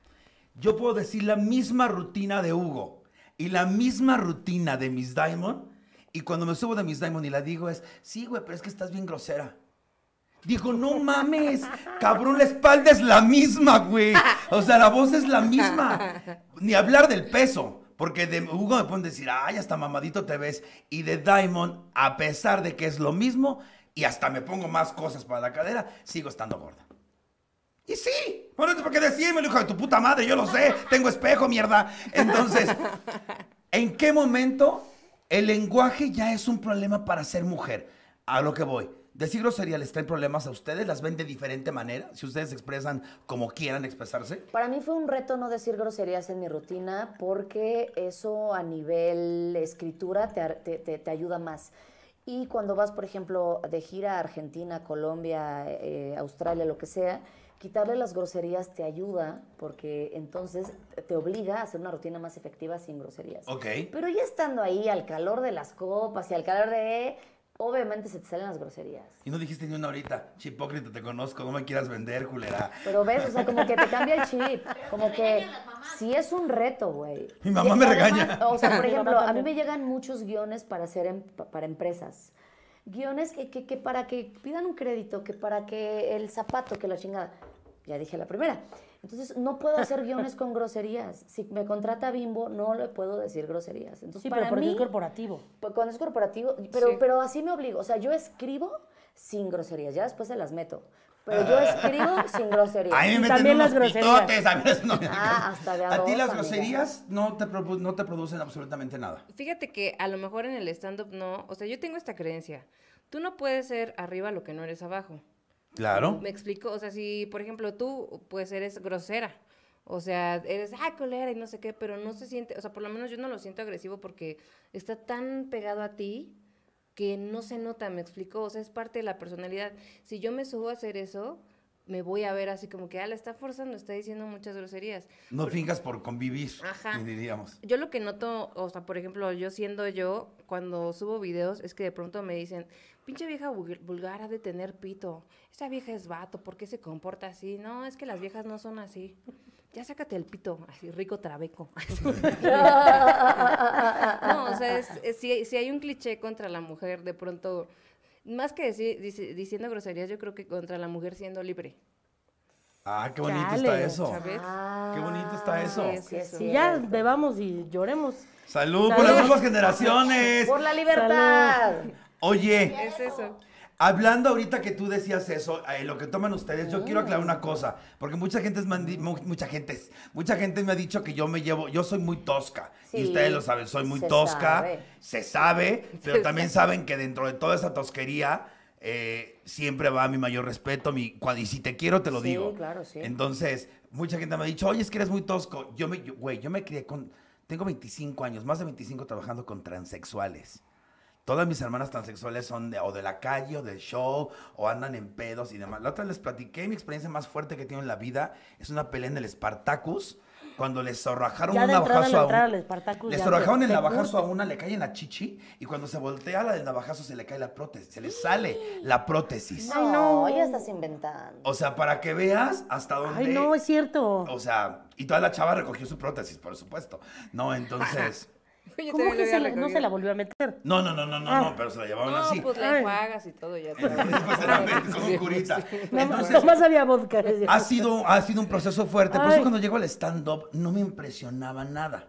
Yo puedo decir la misma rutina de Hugo y la misma rutina de Miss Diamond y cuando me subo de Miss Diamond y la digo es, sí, güey, pero es que estás bien grosera. Digo, no mames, cabrón, la espalda es la misma, güey. O sea, la voz es la misma. Ni hablar del peso. Porque de Hugo me pueden decir, ay, hasta mamadito te ves. Y de Diamond, a pesar de que es lo mismo, y hasta me pongo más cosas para la cadera, sigo estando gorda. Y sí, bueno, es porque decímelo, hijo de tu puta madre, yo lo sé, tengo espejo, mierda. Entonces, ¿en qué momento el lenguaje ya es un problema para ser mujer? A lo que voy. ¿Decir grosería les trae problemas a ustedes? ¿Las ven de diferente manera? Si ustedes se expresan como quieran expresarse. Para mí fue un reto no decir groserías en mi rutina porque eso a nivel escritura te- te- te ayuda más. Y cuando vas, por ejemplo, de gira a Argentina, Colombia, eh, Australia, lo que sea, quitarle las groserías te ayuda porque entonces te obliga a hacer una rutina más efectiva sin groserías. Ok. Pero ya estando ahí al calor de las copas y al calor de... Obviamente se te salen las groserías. Y no dijiste ni una ahorita. Chipócrita, te conozco, no me quieras vender, culera. Pero ves, o sea, como que te cambia el chip. Como que sí es un reto, güey. Mi mamá Y me además, regaña. O sea, por ejemplo, a mí me llegan muchos guiones para hacer em- pa- para empresas. Guiones que, que, que para que pidan un crédito, que para que el zapato, que la chingada. Ya dije la primera. Entonces, no puedo hacer guiones con groserías. Si me contrata Bimbo, no le puedo decir groserías. Entonces, Sí, para pero porque mí, es corporativo. pues, Cuando es corporativo, pero, Sí. pero así me obligo. O sea, yo escribo sin groserías, ya después se las meto. Pero yo escribo sin groserías. A mí me Y meten también unos las groserías. pitotes, a mí eso no me- Ah, hasta de a A ti las amiga. groserías no te, no te producen absolutamente nada. Fíjate que a lo mejor en el stand-up no, o sea, yo tengo esta creencia. Tú no puedes ser arriba lo que no eres abajo. Claro. Me explico, o sea, si por ejemplo tú pues eres grosera, o sea, eres, ay, colera y no sé qué, pero no se siente, o sea, por lo menos yo no lo siento agresivo porque está tan pegado a ti que no se nota, me explico, o sea, es parte de la personalidad. Si yo me subo a hacer eso, me voy a ver así como que, ah, la está forzando, está diciendo muchas groserías. No fingas por convivir, Ajá. diríamos. Yo lo que noto, o sea, por ejemplo, yo siendo yo, cuando subo videos, es que de pronto me dicen, pinche vieja vul- vulgar ha de tener pito. Esta vieja es vato, ¿por qué se comporta así? No, es que las viejas no son así. Ya sácate el pito, así rico trabeco. no, o sea, es- es- si, si hay un cliché contra la mujer, de pronto, más que decir, dice- diciendo groserías, yo creo que contra la mujer siendo libre. Ah, qué bonito está eso. ¿Sabes? Qué bonito está eso. Sí, Y ya bebamos y lloremos. Salud, por las nuevas generaciones. Por la libertad. Oye, Es eso. Hablando ahorita que tú decías eso, eh, lo que toman ustedes, yo quiero aclarar una cosa, porque mucha gente es mucha gente mucha gente me ha dicho que yo me llevo, yo soy muy tosca y ustedes lo saben, soy muy se tosca, sabe. se sabe, pero Se también saben que dentro de toda esa tosquería eh, siempre va mi mayor respeto, mi y si te quiero te lo Sí, digo. claro, sí. Entonces, mucha gente me ha dicho, oye, es que eres muy tosco. Yo me, yo- güey, yo me crié con, tengo 25 años, más de 25 trabajando con transexuales. Todas mis hermanas transexuales son de, o de la calle o del show o andan en pedos y demás. La otra les platiqué, mi experiencia más fuerte que tengo en la vida es una pelea en el Spartacus, cuando les zorrajaron un navajazo a entrada un- al Spartacus Les zorrajaron el navajazo a una, le cae en la chichi y cuando se voltea la del navajazo se le cae la prótesis, se le sale la prótesis. Ay, No, no. ya estás inventando. O sea, para que veas hasta dónde... Ay, no, es cierto. O sea, y toda la chava recogió su prótesis, por supuesto. No, entonces. Yo ¿Cómo que se la- no se la volvió a meter? No, no, no, no, no, Ah. no, pero se la llevaban No, así. pues la enjuagas y todo ya. Después con un curita. Nomás, Entonces, nomás había vodka. ha sido, ha sido un proceso fuerte. Por Ay. eso cuando llego al stand-up no me impresionaba nada.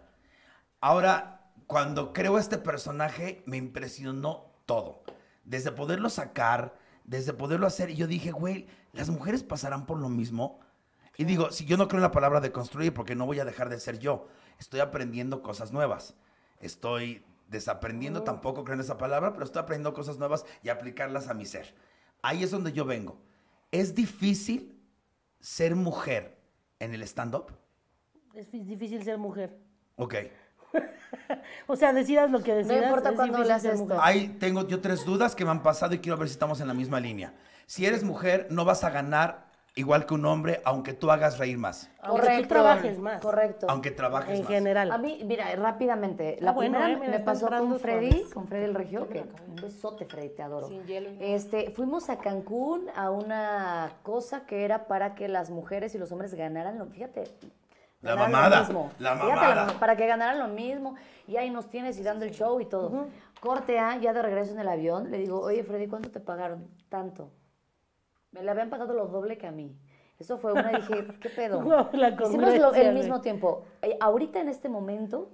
Ahora, cuando creo este personaje, me impresionó todo. Desde poderlo sacar, desde poderlo hacer. Y yo dije, güey, las mujeres pasarán por lo mismo. Y digo, si yo no creo en la palabra de construir, porque no voy a dejar de ser yo. Estoy aprendiendo cosas nuevas. Estoy desaprendiendo, tampoco creo en esa palabra, pero estoy aprendiendo cosas nuevas y aplicarlas a mi ser. Ahí es donde yo vengo. Es difícil ser mujer en el stand-up. Es difícil ser mujer. Ok. O sea, decidas lo que decidas. importa es cuándo mujer. esto. Ahí tengo yo tres dudas que me han pasado y quiero ver si estamos en la misma línea. Si eres mujer, no vas a ganar igual que un hombre, aunque tú hagas reír más, Aunque tú trabajes más. Correcto. aunque trabajes En más. general. A mí, mira, rápidamente, la Ah, bueno, primera eh, me pasó con Freddy, con Freddy el Regio, que un besote, Freddy, te adoro. Sin hielo. Este, fuimos a Cancún a una cosa que era para que las mujeres y los hombres ganaran lo, fíjate. La lo mamada, mismo. la Fíjate, mamada. para que ganaran lo mismo. Y ahí nos tienes y dando el show y todo. Corte A, ya de regreso en el avión, le digo, oye Freddy, ¿cuánto te pagaron? Tanto. Me le habían pagado lo doble que a mí. Eso fue una, dije, ¿qué pedo? La Hicimos lo- el mismo tiempo. Eh, ahorita en este momento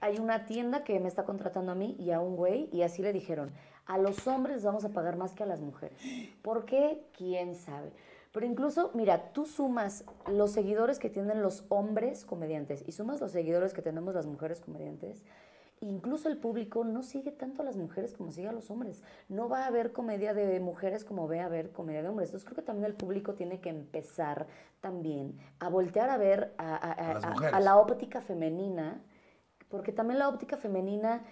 hay una tienda que me está contratando a mí y a un güey y así le dijeron, a los hombres vamos a pagar más que a las mujeres. ¿Por qué? ¿Quién sabe? Pero incluso, mira, tú sumas los seguidores que tienen los hombres comediantes y sumas los seguidores que tenemos las mujeres comediantes. Incluso el público no sigue tanto a las mujeres como sigue a los hombres. No va a haber comedia de mujeres como ve a ver comedia de hombres. Entonces creo que también el público tiene que empezar también a voltear a ver a, a- a- A las a- mujeres. a la óptica femenina, porque también la óptica femenina,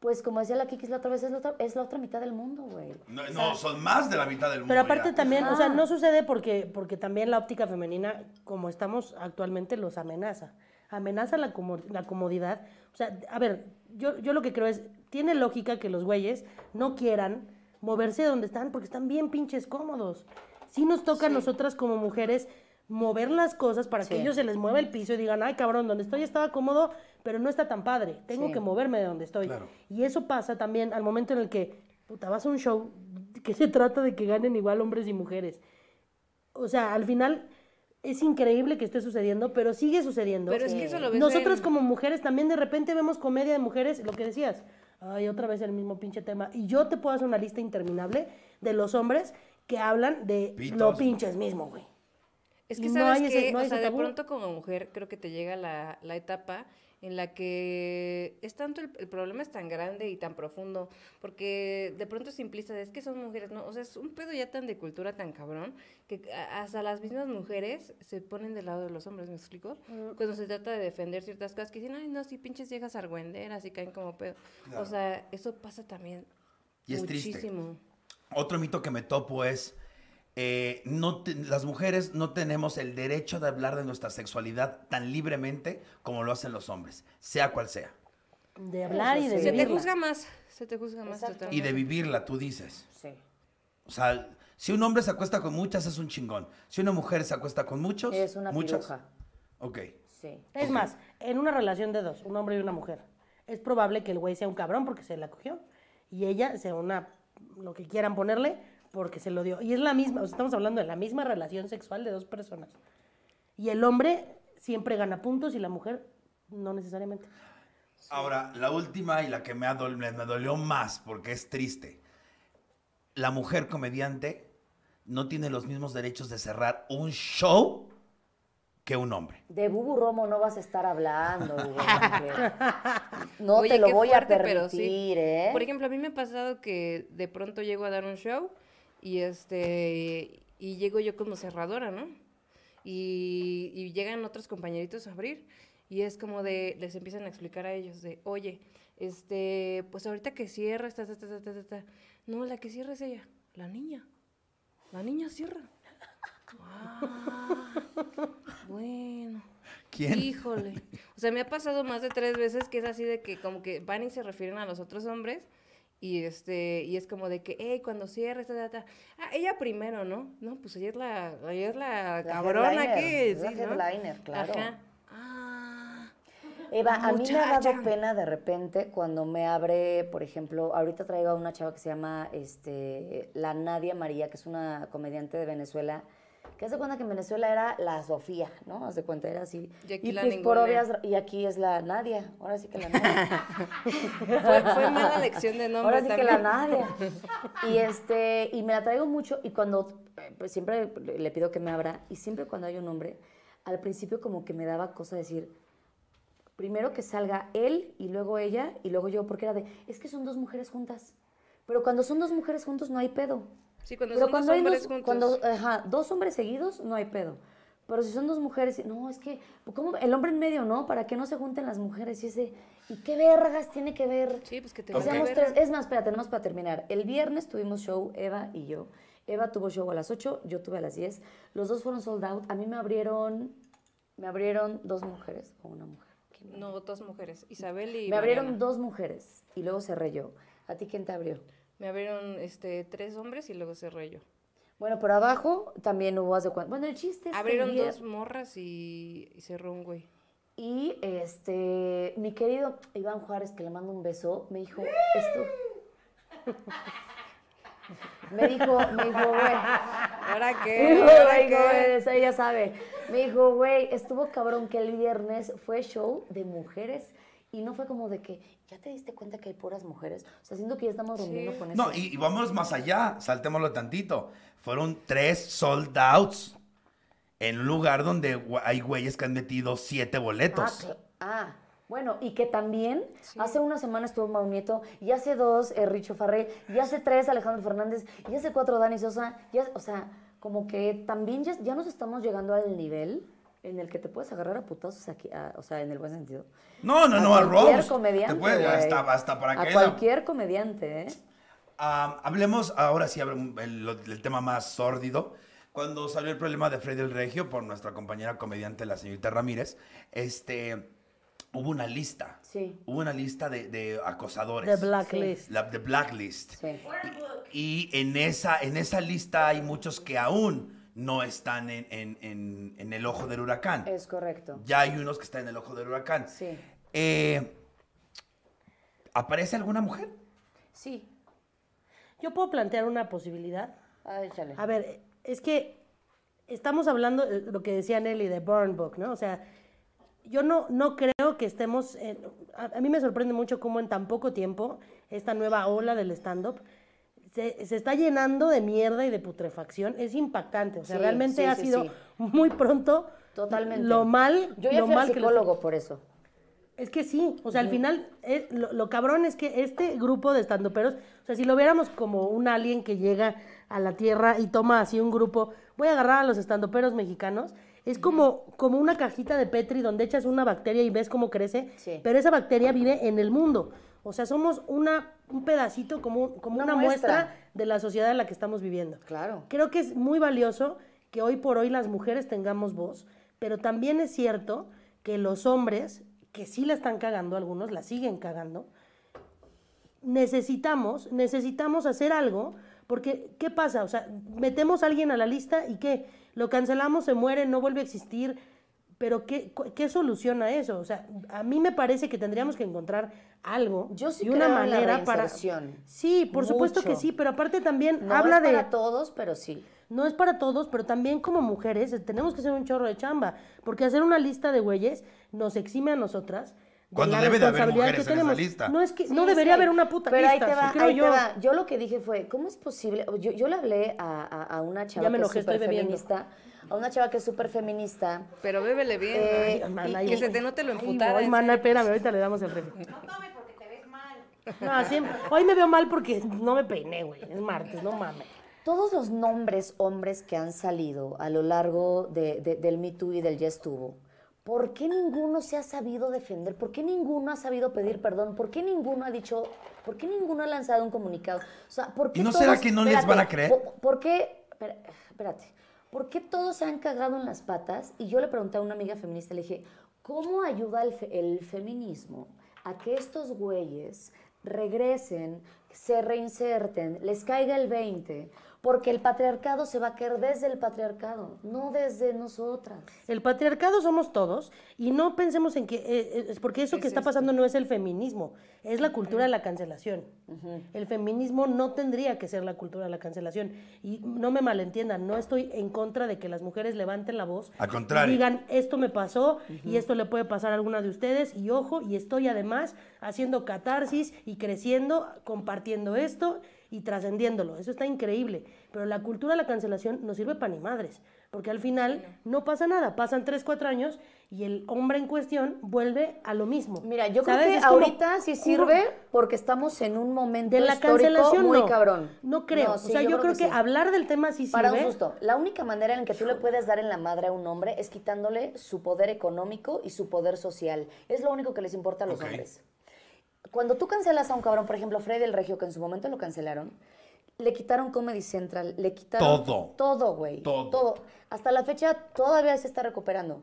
pues como decía la Kikis la otra vez, es la otra, es la otra mitad del mundo, güey. No, O sea, no, son más de la mitad del mundo. Pero aparte ya. también, o sea, no sucede porque, porque también la óptica femenina, como estamos actualmente, los amenaza. Amenaza la, como- la comodidad. O sea, a ver, yo, yo lo que creo es, tiene lógica que los güeyes no quieran moverse de donde están porque están bien pinches cómodos. Sí nos toca a nosotras como mujeres mover las cosas para que ellos se les mueva el piso y digan, ay cabrón, donde estoy estaba cómodo, pero no está tan padre. Tengo Sí. que moverme de donde estoy. Claro. Y eso pasa también al momento en el que, puta, vas a un show que se trata de que ganen igual hombres y mujeres. O sea, al final es increíble que esté sucediendo, pero sigue sucediendo. Pero es que eso lo ves Nosotros en- como mujeres también de repente vemos comedia de mujeres, lo que decías, ay, otra vez el mismo pinche tema. Y yo te puedo hacer una lista interminable de los hombres que hablan de Pitos. lo pinches mismo, güey. Es que no sabes ese- que, no hay o sea, ese de pronto como mujer creo que te llega la, la etapa en la que es tanto el, el problema es tan grande y tan profundo, porque de pronto es simplista, es que son mujeres, no, o sea, es un pedo ya tan de cultura tan cabrón, que hasta las mismas mujeres se ponen del lado de los hombres, ¿me explico? Cuando se trata de defender ciertas cosas que dicen, ay, no, si pinches viejas argüenderas y caen como pedo. O sea, eso pasa también Y es triste. muchísimo. Otro mito que me topo es, eh, no te- las mujeres no tenemos el derecho de hablar de nuestra sexualidad tan libremente como lo hacen los hombres, sea cual sea. De hablar y de sí. Se te vivirla. juzga más, se te juzga más. Y de vivirla, tú dices. Sí. O sea, si un hombre se acuesta con muchas, es un chingón. Si una mujer se acuesta con muchos, Es una muchas. piruja. Ok. Sí. Es más, en una relación de dos, un hombre y una mujer, es probable que el güey sea un cabrón porque se la cogió y ella sea una, lo que quieran ponerle, porque se lo dio. Y es la misma, o sea, estamos hablando de la misma relación sexual de dos personas. Y el hombre siempre gana puntos y la mujer no necesariamente. Ahora, la última y la que me, ha me dolió más porque es triste. La mujer comediante no tiene los mismos derechos de cerrar un show que un hombre. De Bubu Romo no vas a estar hablando. No Oye, te lo voy fuerte, a pero permitir, sí. ¿eh? Por ejemplo, a mí me ha pasado que de pronto llego a dar un show y este y llego yo como cerradora, ¿no? Y, y llegan otros compañeritos a abrir y es como de les empiezan a explicar a ellos de, "Oye, este, pues ahorita que cierra ta, ta, ta, ta, ta, ta, ta". No, la que cierra es ella, la niña. La niña cierra. Ah, bueno. ¿Quién? Híjole. O sea, me ha pasado más de tres veces que es así de que como que van y se refieren a los otros hombres y este y es como de que, hey, cuando cierres, ta, ta, ta". Ah, ella primero, ¿no? No, pues ella es la, ella es la, La cabrona que es la sí, ¿no? claro. Ajá. Ah. Eva, a mí me ha dado pena de repente cuando me abre, por ejemplo, ahorita traigo a una chava que se llama este, la Nadia María, que es una comediante de Venezuela, que hace cuenta que en Venezuela era la Sofía, ¿no? Hace cuenta, era así. Y aquí y la pues por obvias, y aquí es la Nadia, ahora sí que la Nadia. Fue, fue mala lección de nombre Ahora sí que también. la Nadia. Y este, y me la traigo mucho y cuando eh, pues siempre le le pido que me abra y siempre cuando hay un hombre, al principio como que me daba cosa decir, primero que salga él y luego ella y luego yo, porque era de, es que son dos mujeres juntas. Pero cuando son dos mujeres juntos no hay pedo. Sí, cuando Pero son cuando dos hombres dos, juntos. cuando, ajá, dos hombres seguidos no hay pedo. Pero si son dos mujeres, no, es que, ¿cómo? El hombre en medio, ¿no? Para que no se junten las mujeres. Y ese, ¿y qué vergas tiene que ver? Sí, pues que te verga. tres. Es más, espera, tenemos para terminar. El viernes tuvimos show, Eva y yo, Eva tuvo show a las 8, yo tuve a las 10. Los dos fueron sold out. A mí me abrieron, me abrieron dos mujeres o una mujer. ¿Quién me- No, dos mujeres, Isabel y Me abrieron Mariana. dos mujeres y luego cerré yo. ¿A ti quién te abrió? Me abrieron este, tres hombres y luego cerré yo. Bueno, por abajo también hubo hace cuánto. Bueno, el chiste es Abrieron dos morras y, y cerró un güey. Y este, mi querido Iván Juárez, que le mando un beso, me dijo esto. Me dijo, me dijo, güey. ¿Ahora qué? dijo, ¿Ahora güey, qué? sabe. Me dijo, güey, estuvo cabrón que el viernes fue show de mujeres y no fue como de que, ¿ya te diste cuenta que hay puras mujeres? O sea, siento que ya estamos rompiendo con eso. No, y, y vámonos más allá, saltémoslo tantito. Fueron tres sold outs en un lugar donde hay güeyes que han metido siete Ah, boletos. cl- ah, bueno, y que también hace una semana estuvo Mau Nieto, y hace dos eh, Richo Farrell, y hace tres Alejandro Fernández, y hace cuatro Dani Sosa, y hace- o sea, como que también ya, ya nos estamos llegando al nivel en el que te puedes agarrar a putazos aquí, a- o sea, en el buen sentido. No, no, no, a cualquier roast. comediante, Te puede- güey. hasta, hasta para A cualquier comediante, ¿eh? Ah, hablemos ahora sí el, el tema más sórdido. Cuando salió el problema de Freddy el Regio por nuestra compañera comediante, la señorita Ramírez, este, hubo una lista. Sí. Hubo una lista de, de acosadores. The Blacklist. La de Blacklist. Sí. Y, y en, esa, en esa lista hay muchos que aún no están en, en- en- en el ojo del huracán. Es correcto. Ya hay unos que están en el ojo del huracán. Sí. Eh, ¿Aparece alguna mujer? Sí. Yo puedo plantear una posibilidad. Ah, échale. A ver, es que estamos hablando de lo que decía Nelly de Burn Book, ¿no? O sea, yo no, no creo que estemos... en- a, a mí me sorprende mucho cómo en tan poco tiempo esta nueva ola del stand-up se, se está llenando de mierda y de putrefacción. Es impactante. O sea, Sí, realmente sí, ha sí, sido muy pronto Totalmente. lo mal... Yo ya lo fui mal que psicólogo por eso. es que sí, o sea, al final, es- lo, lo cabrón es que este grupo de estandoperos, o sea, si lo viéramos como un alien que llega a la Tierra y toma así un grupo, voy a agarrar a los estandoperos mexicanos, es como, como una cajita de Petri donde echas una bacteria y ves cómo crece, Sí. pero esa bacteria vive en el mundo. O sea, somos una, un pedacito, como, como Una una, muestra. muestra. de la sociedad en la que estamos viviendo. Claro. Creo que es muy valioso que hoy por hoy las mujeres tengamos voz, pero también es cierto que los hombres, que sí la están cagando, algunos la siguen cagando, necesitamos, necesitamos hacer algo, porque ¿qué pasa? O sea, metemos a alguien a la lista y ¿qué? Lo cancelamos, se muere, no vuelve a existir, pero ¿qué, qué soluciona eso? O sea, a mí me parece que tendríamos que encontrar algo Yo sí y una creo en la manera para... Sí, por supuesto que sí, pero aparte también No habla es de... para todos, pero sí. No es para todos, pero también como mujeres tenemos que hacer un chorro de chamba, porque hacer una lista de güeyes nos exime a nosotras. De Cuando la debe de haber mujeres que en esa lista. No es que Sí, no sí debería hay. haber una puta Pero ahí lista, te va, sí, creo ahí yo. te va. Yo lo que dije fue, ¿cómo es posible? Yo, yo le hablé a, a- a una chava Ya me que enojé, es estoy súper feminista, a una chava que es súper feminista. Pero bébele bien. Eh, ay, Mana, y ahí que voy. se te note lo Ahí emputada. en mana, espérame, ahorita le damos el refri. No tome porque te ves mal. No, siempre. Hoy me veo mal porque no me peiné, güey. Es martes, no mames. Todos los nombres hombres que han salido a lo largo de- de- del Me Too y del Ya estuvo, ¿por qué ninguno se ha sabido defender? ¿Por qué ninguno ha sabido pedir perdón? ¿Por qué ninguno ha dicho, por qué ninguno ha lanzado un comunicado? O sea, ¿por qué ¿Y no será todos- que no les van a creer? ¿por, por qué? Espérate. ¿Por qué todos se han cagado en las patas? Y yo le pregunté a una amiga feminista, le dije, ¿cómo ayuda el, fe- el feminismo a que estos güeyes regresen, se reinserten, les caiga el 20? Porque el patriarcado se va a caer desde el patriarcado, no desde nosotras. El patriarcado somos todos y no pensemos en que eh, es porque eso que está pasando no es el feminismo, es la cultura de la cancelación. El feminismo no tendría que ser la cultura de la cancelación y no me malentiendan, no estoy en contra de que las mujeres levanten la voz Al contrario. y digan esto me pasó y esto le puede pasar a alguna de ustedes y ojo y estoy además haciendo catarsis y creciendo, compartiendo esto y trascendiéndolo. Eso está increíble. Pero la cultura de la cancelación no sirve para ni madres. Porque al final no pasa nada. Pasan 3, 4 años y el hombre en cuestión vuelve a lo mismo. Mira, yo ¿Sabes? creo que Es como- ahorita sí como- sirve porque estamos en un momento De la histórico cancelación muy no. cabrón. No creo. No, o sí, sea, yo, creo, que, sí. hablar del tema sí Para un sirve. susto. La única manera en que tú le puedes dar en la madre a un hombre es quitándole su poder económico y su poder social. Es lo único que les importa a los hombres. Cuando tú cancelas a un cabrón, por ejemplo, Freddy el Regio, que en su momento lo cancelaron, Le quitaron Comedy Central, le quitaron Todo. Todo, güey. Todo. Hasta la fecha todavía se está recuperando.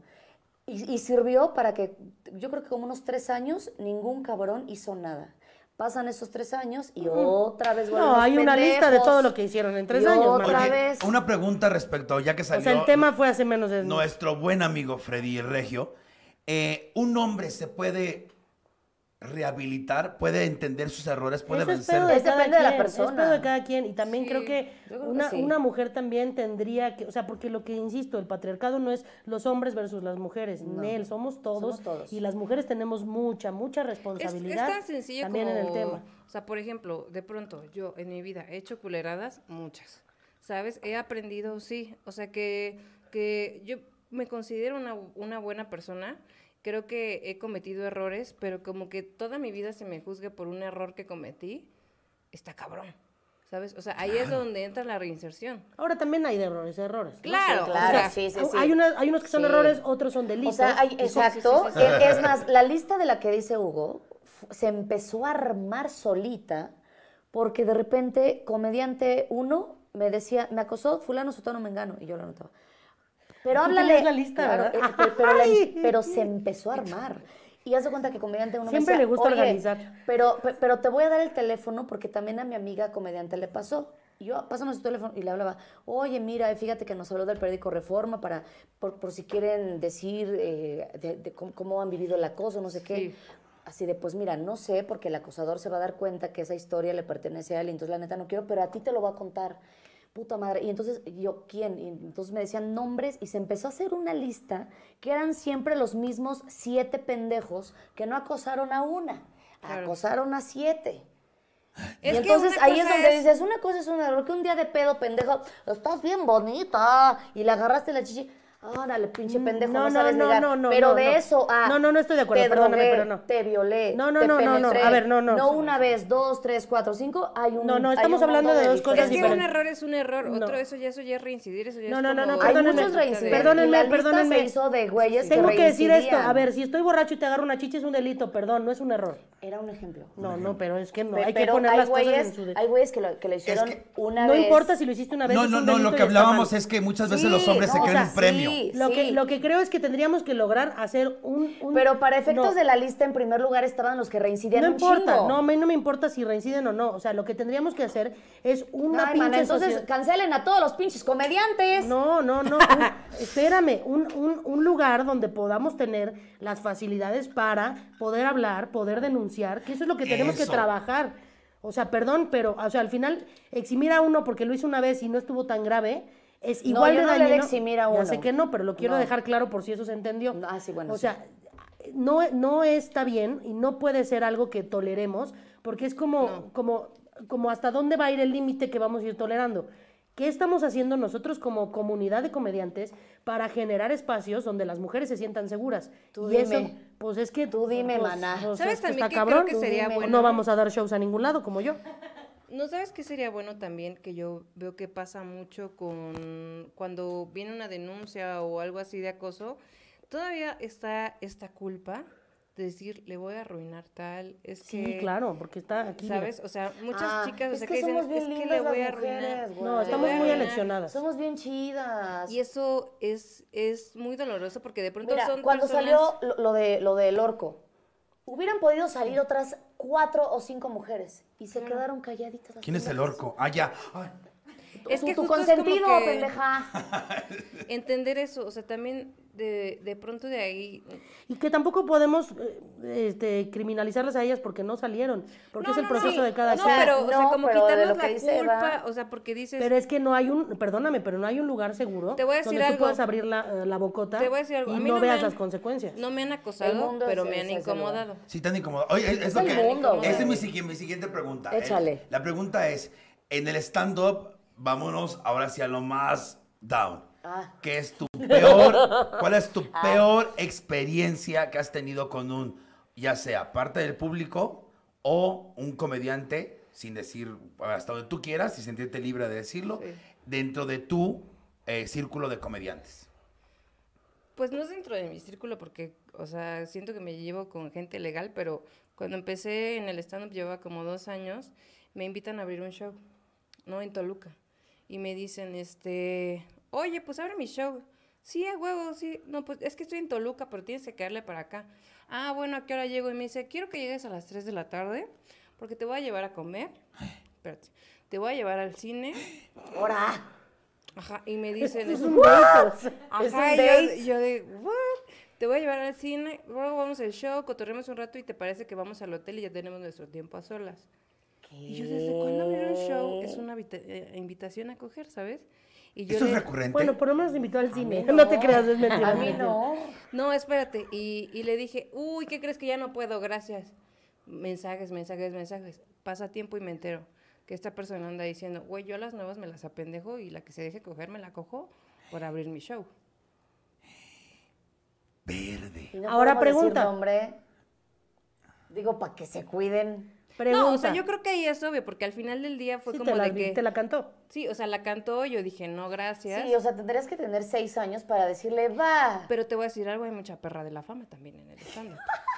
Y, y sirvió para que, yo creo que como unos tres años, ningún cabrón hizo nada. Pasan esos tres años y otra vez vuelven No, hay una lista de todo lo que hicieron en tres Y años. otra. Oye, vez. una pregunta respecto, ya que O salió sea, el tema fue hace menos de... nuestro buen amigo Freddy Regio. eh, un hombre se puede rehabilitar, puede entender sus errores, puede Eso es vencer. pedo de Es cada depende de la persona. Es pedo de cada quien. Y también Sí, creo que una, sí. una mujer también tendría que, o sea, porque lo que insisto, el patriarcado no es los hombres versus las mujeres. Nel, somos todos, Somos todos. Y las mujeres tenemos mucha, mucha Es, es responsabilidad tan sencillo también como, en el tema. o sea, por ejemplo, de pronto, yo en mi vida he hecho culeradas, muchas, ¿sabes? He aprendido, sí, o sea, que, que yo me considero una, una buena persona, creo que he cometido errores, pero como que toda mi vida se me juzgue por un error que cometí, está cabrón, ¿sabes? O sea, ahí es donde entra la reinserción. Ahora también hay de errores, errores. ¿no? Claro, o claro, sea, sí, sí, Hay- sí. Hay, una- hay unos que son Sí. errores, otros son delitos. O sea, hay- exacto. sí, sí, sí. Es- Es más, la lista de la que dice Hugo se empezó a armar solita porque de repente comediante uno me decía, me acosó fulano, sotano, mengano, y yo lo anotaba. Pero Tú háblale. la lista, ¿verdad? eh, pe- pero, la- Ay. pero se empezó a armar. Y haz de cuenta que comediante uno Siempre me decía, le gusta "Oye, organizar". Pero, pe- pero te voy a dar el teléfono porque también a mi amiga comediante le pasó. Y yo, pásame su teléfono y le hablaba, oye, mira, fíjate que nos habló del periódico Reforma para, por, por si quieren decir eh, de, de cómo, cómo han vivido el acoso, no sé qué. Sí. Así de, pues mira, no sé, porque el acosador se va a dar cuenta que esa historia le pertenece a él, entonces la neta no quiero, pero a ti te lo va a contar. Puta madre. Y entonces yo, ¿quién? Y entonces me decían nombres y se empezó a hacer una lista que eran siempre los mismos siete pendejos que no acosaron a una, Claro. acosaron a siete. Es y entonces ahí es donde es- dices, una cosa es un error, que un día de pedo, pendejo, estás bien bonita, y le agarraste la chichi, órale, pinche pendejo, no, No, no, sabes no, ligar. no, no, pero no, de no. eso a... No, no, no estoy de acuerdo, te perdóname, drogué, pero no. Te violé, No, no, te no, no, no, a ver, no, no. No una vez, dos, tres, cuatro, cinco, hay un No, no, hay estamos hablando de dos cosas Es que diferentes. un error es un error, No. otro eso ya, eso ya es reincidir, eso ya No, es no, no, no, Hay perdónenme. muchos reincidentes. Perdónenme, perdónenme. se hizo de güeyes Tengo que decir esto, a ver, si estoy borracho y te agarro una chicha es un delito, perdón, no es un error. Era un ejemplo. No, no, pero es que no, hay que pero poner hay las cosas güeyes, en su... de- hay güeyes que lo, que lo hicieron que una no vez. importa si lo hiciste una vez, No, no, un no, lo que hablábamos es que muchas veces Sí, los hombres se no, o creen sea, un premio. sí. Lo, que, lo que creo es que tendríamos que lograr hacer un... un- Pero para efectos no. de la lista, en primer lugar estaban los que reincidían No un importa, chingo. no, a mí no me importa si reinciden o no. O sea, lo que tendríamos que hacer es una Ay, pinche entonces sociedad- cancelen a todos los pinches comediantes. No, no, no. un- espérame, un, un- un lugar donde podamos tener las facilidades para poder hablar, poder denunciar, que eso es lo que tenemos que trabajar. O sea, perdón, pero o sea, al final eximir a uno porque lo hizo una vez y no estuvo tan grave es No, igual yo de no le he de dañino. eximir a Ya uno. sé que no, pero lo quiero No. dejar claro por si eso se entendió. No, ah, sí, bueno, O sí. sea, no, no está bien y no puede ser algo que toleremos, porque es como, como, como hasta dónde va a ir el límite que vamos a ir tolerando. ¿Qué estamos haciendo nosotros como comunidad de comediantes para generar espacios donde las mujeres se sientan seguras? Tú y eso, dime. pues es que... Tú dime, pues, maná. pues, ¿Sabes también está creo cabrón. que sería No bueno? vamos a dar shows a ningún lado, como yo. ¿No sabes qué sería bueno también? Que yo veo que pasa mucho con cuando viene una denuncia o algo así de acoso, todavía está esta culpa decir, le voy a arruinar tal, es Sí, que... claro, porque está aquí. ¿Sabes? O sea, muchas Ah, chicas, o es sea, que que, dicen, somos bien es que lindas le voy a arruinar. mujeres. No, estamos muy aleccionadas. Somos bien chidas. Y eso es, es muy doloroso porque de pronto Mira, son cuando personas- salió lo, lo de lo del orco, hubieran podido salir otras cuatro o cinco mujeres y se quedaron calladitas. ¿Quién es el orco? Ah, ya. Ay, Es Tu- que tu justo es como consentido, que- pendeja. entender eso, o sea, también de, de pronto de ahí... Y que tampoco podemos eh, este, criminalizarlas a ellas porque no salieron, porque No, es el no, proceso sí. de cada No, pero, o sea, como quitarnos la dice culpa, Eva- o sea, porque dices... Pero es que no hay un, perdóname, pero no hay un lugar seguro Te voy a decir donde tú algo. puedas abrir la, eh, la bocota Te voy a decir algo. y A mí no, no veas han- las consecuencias. No me han acosado, pero me han incomodado. Sí, te han incomodado. Oye, es, es lo el que. mundo, Esa es mi, mi siguiente pregunta. ¿eh? Échale. La pregunta es: en el stand-up, vámonos ahora hacia lo más down. Ah. ¿Qué es tu peor? ¿Cuál es tu peor experiencia que has tenido con un, ya sea parte del público o un comediante, sin decir hasta donde tú quieras y sentirte libre de decirlo, Sí. dentro de tu eh, círculo de comediantes? Pues no es dentro de mi círculo porque, o sea, siento que me llevo con gente legal, pero cuando empecé en el stand-up llevaba como dos años, me invitan a abrir un show. no, en Toluca. Y me dicen, este, oye, pues abre mi show. Sí, a huevo, sí. No, pues es que estoy en Toluca, pero tienes que caerle para acá. Ah, bueno, ¿a qué hora llego? Y me dice, quiero que llegues a las 3 de la tarde, porque te voy a llevar a comer. Espérate. Te voy a llevar al cine. Ahora. Ajá, y me dicen, Es un date. ¿Es un Ajá, y yo, yo de, ¿what? Te voy a llevar al cine, luego vamos al show, cotorremos un rato y te parece que vamos al hotel y ya tenemos nuestro tiempo a solas. Y yo, ¿desde cuándo un show? Es una eh, invitación a coger, ¿sabes? Y yo ¿Esto es recurrente? Bueno, por lo menos invitó al cine. No. te creas, es mentira. A mí no. No, espérate. Y, y le dije, uy, ¿qué crees que ya no puedo? Gracias. Mensajes, mensajes, mensajes. Pasa tiempo y me entero que esta persona anda diciendo, güey, yo a las nuevas me las apendejo y la que se deje coger me la cojo por abrir mi show. Verde. No Ahora pregunta. nombre. Digo, para que se cuiden. Pregunta. No, o sea, yo creo que ahí es obvio, porque al final del día fue Sí, como te, la, de que... te la cantó. Sí, o sea, la cantó, yo dije, no, gracias. Sí, o sea, tendrías que tener seis años para decirle, va. Pero te voy a decir algo, hay mucha perra de la fama también en el stand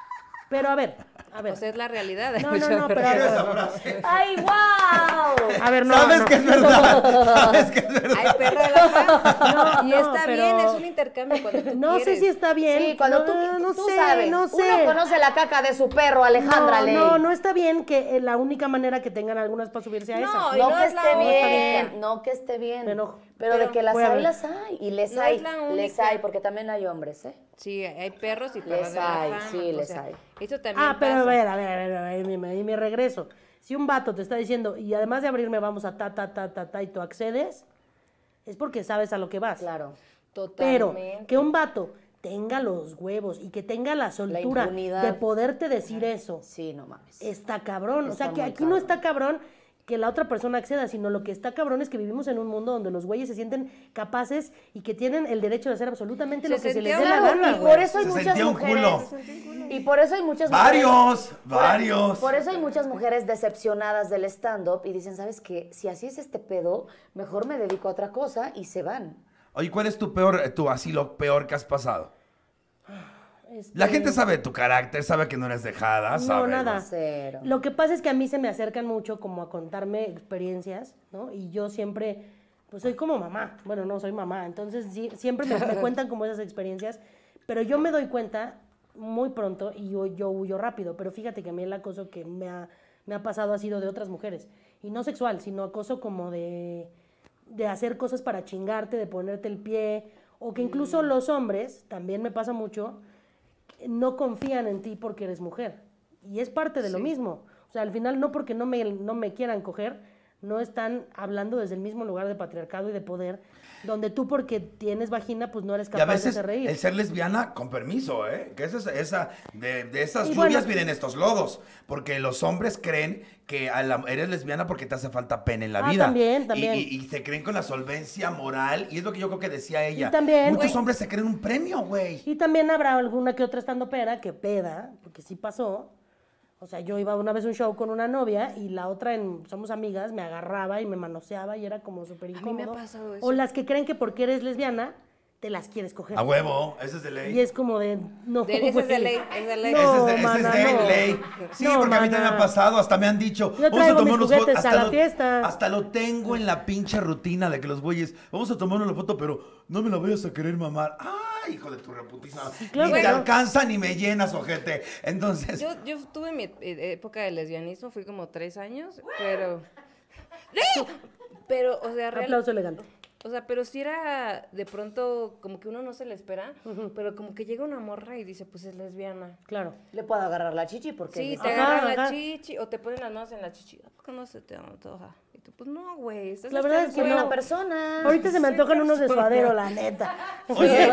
Pero a ver, a ver. O sea, es la realidad. no, no, no, pero. ¡Ay, wow! a ver, no. ¿Sabes no. que es verdad? ¿Sabes que es verdad? Hay perra de la. No, y no, está pero- bien, es un intercambio cuando tú No sé quieres. si está bien. Sí, cuando no, tú, no tú sé, sabes. no sé. Uno conoce la caca de su perro, Alejandra no, Ley. no, no está bien que eh, la única manera que tengan algunas para subirse a No, esa. y No no que es la esté bien, no que esté bien. Me enojo. Pero, Pero de que las a hay, ver. las hay. Y les No hay, es la les hay, porque también hay hombres, ¿eh? Sí, hay perros y perras Les de la hay, fama. sí, les sea, hay. Eso también Ah, pero a pasa. ver, a ver, a ver, a ver, me, y me regreso. Si un vato te está diciendo, y además de abrirme vamos a ta, ta, ta, ta, ta, y tú accedes, es porque sabes a lo que vas. Claro. Pero Totalmente. que un vato tenga los huevos y que tenga la soltura impunidad. de poderte decir eso, Sí, no mames. está cabrón. o sea, Está que aquí no cabrón. está cabrón que la otra persona acceda, sino lo que está cabrón es que vivimos en un mundo donde los güeyes se sienten capaces y que tienen el derecho de hacer absolutamente Se lo que se les dé la gana. y por eso hay Se muchas mujeres. culo. Y por eso hay muchas Varios, mujeres. por- varios. Por eso hay muchas mujeres decepcionadas del stand-up y dicen, ¿sabes qué? Si así es este pedo, mejor me dedico a otra cosa y se van. Oye, ¿cuál es tu peor, tu así lo peor que has pasado? Este, La gente sabe tu carácter, sabe que no eres dejada, No, sabe. nada. Cero. Lo que pasa es que a mí se me acercan mucho como a contarme experiencias, ¿no? Y yo siempre, pues soy como mamá. Bueno, no soy mamá, entonces sí, siempre me, me cuentan como esas experiencias, pero yo me doy cuenta muy pronto y yo, yo huyo rápido. Pero fíjate que a mí el acoso que me ha, me ha pasado ha sido de otras mujeres. Y no sexual, sino acoso como de, de hacer cosas para chingarte, de ponerte el pie, o que incluso los hombres, también me pasa mucho, no confían en ti porque eres mujer. Y es parte de lo mismo. O sea, al final no porque no me, no me quieran coger, no están hablando desde el mismo lugar de patriarcado y de poder, donde tú porque tienes vagina, pues no eres Y a capaz de veces hacer reír. el ser lesbiana, con permiso, ¿eh? Que esa, es- esa de, de esas Y lluvias bueno- vienen estos lodos. Porque los hombres creen que a la- eres lesbiana porque te hace falta pene en la Ah, vida. también, Y- también. Y, y se creen con la solvencia moral. Y es lo que yo creo que decía ella. también, Muchos güey. hombres se creen un premio, güey. Y también habrá alguna que otra estando pera que peda, porque sí pasó. O sea, yo iba una vez a un show con una novia y la otra, en Somos Amigas, me agarraba y me manoseaba y era como súper mí me ha incómodo. pasado eso. O las que creen que porque eres lesbiana, te las quieres coger. A huevo, ese es de ley. Y es como de, no, De- ese es de ley, es de ley. No, ese es de, ese mana, es de no. ley. Sí, No, porque a mí también me ha pasado, hasta me han dicho. Yo traigo mis juguetes a la lo, fiesta. Hasta lo tengo en la pinche rutina de que los güeyes, vamos a tomarnos la foto, pero no me la vayas a querer mamar. ¡Ay, hijo de tu reputísima! claro ni que te alcanza ni me llenas, ojete. Entonces, Yo, yo tuve mi eh, época de lesbianismo, fui como tres años, pero... Pero, o sea, real- Aplauso elegante. O sea, pero si era de pronto como que uno no se le espera, pero como que llega una morra y dice, pues es lesbiana. Claro. Le puedo agarrar la chichi porque Sí, te agarran la chichi o te ponen las manos en la chichi. ¿A poco no se te antoja? Tú, pues no, güey. estás La verdad es que una persona. Ahorita se me antojan unos de suadero, la neta. Oye.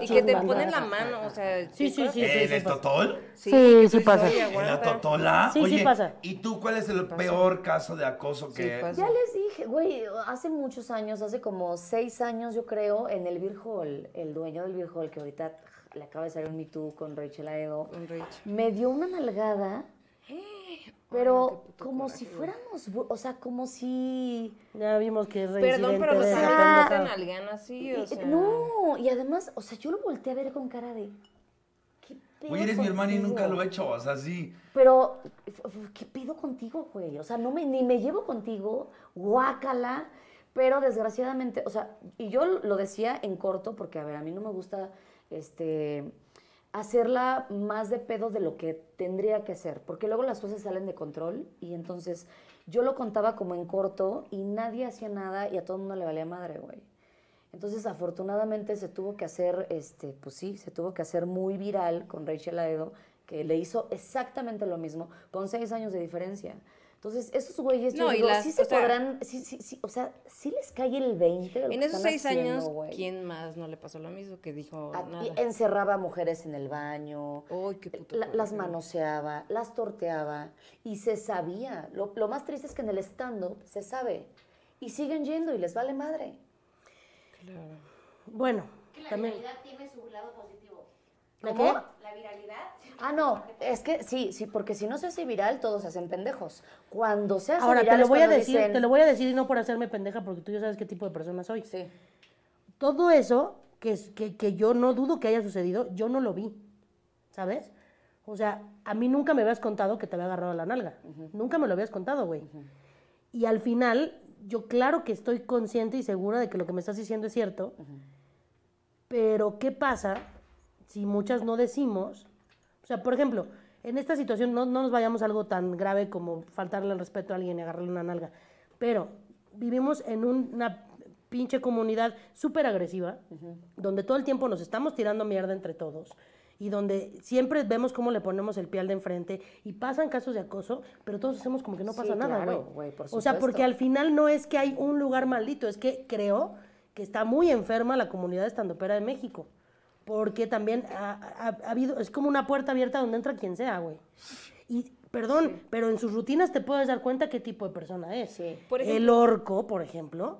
Y que te ponen la mano, o sea... Sí, sí, sí. ¿en el totol? Sí, sí pasa. dices, "Oye, ¿En la aguanta". totola? Sí, sí pasa. ¿y tú cuál es el peor caso de acoso Sí que... pasa. Ya les dije, güey, hace muchos años, hace como seis años yo creo, en el Beer Hall, el dueño del Beer Hall, que ahorita le acaba de salir un Me Too con Rachel Aedo, Con Rich. me dio una nalgada, Ay, pero no, como coraje, si fuéramos, o sea, como si... Ya vimos que es Perdón, pero de o esa sea, no te pendejada. nalgan así, y- o sea... No, y además, o sea, yo lo volteé a ver con cara de... ¿qué pedo Güey, eres mi hermana y nunca lo he hecho, o sea, sí. Pero, ¿qué pido contigo, güey? O sea, no me, ni me llevo contigo, guácala. Pero desgraciadamente, o sea, y yo lo decía en corto porque, a ver, a mí no me gusta este, hacerla más de pedo de lo que tendría que ser, porque luego las cosas salen de control y entonces yo lo contaba como en corto y nadie hacía nada y a todo el mundo le valía madre, güey. Entonces, afortunadamente se tuvo que hacer, este, pues sí, se tuvo que hacer muy viral con Rachel Aedo, que le hizo exactamente lo mismo, con seis años de diferencia. Entonces, esos güeyes, yo No, y digo, las- sí se o sea- podrán, sí, sí, sí, o sea, sí les cae el 20 de lo En que esos están seis haciendo, años, güey. ¿quién más no le pasó lo mismo? Que dijo A- nada. y encerraba a mujeres en el baño, Uy, qué puto la- las manoseaba, las torteaba y se sabía. Lo, lo más triste es que en el stand-up se sabe y siguen yendo y les vale madre. Claro. Bueno, Que la también. tiene su lado positivo. ¿La ¿Cómo? qué? La viralidad. Ah, no, es que sí, sí, porque si no se hace viral, todos se hacen pendejos. Cuando se hace Ahora, viral te lo voy a decir, dicen- te lo voy a decir y no por hacerme pendeja, porque tú ya sabes qué tipo de persona soy. Sí. Todo eso que, que, que yo no dudo que haya sucedido, yo no lo vi, ¿sabes? O sea, a mí nunca me habías contado que te había agarrado la nalga. Nunca me lo habías contado, güey. Y al final, yo claro que estoy consciente y segura de que lo que me estás diciendo es cierto. Pero, ¿qué pasa si muchas no decimos? O sea, por ejemplo, en esta situación no, no nos vayamos a algo tan grave como faltarle el respeto a alguien y agarrarle una nalga. Pero vivimos en un- una pinche comunidad súper agresiva, donde todo el tiempo nos estamos tirando mierda entre todos y donde siempre vemos cómo le ponemos el pie al de enfrente y pasan casos de acoso, pero todos hacemos como que no Sí, pasa nada, güey. O sea, porque al final no es que hay un lugar maldito, es que creo que está muy enferma la comunidad estandopera de México. Porque también ha, ha- ha habido, es como una puerta abierta donde entra quien sea, güey. Y, perdón, pero en sus rutinas te puedes dar cuenta qué tipo de persona es. Sí. Por El ejemplo- orco, por ejemplo,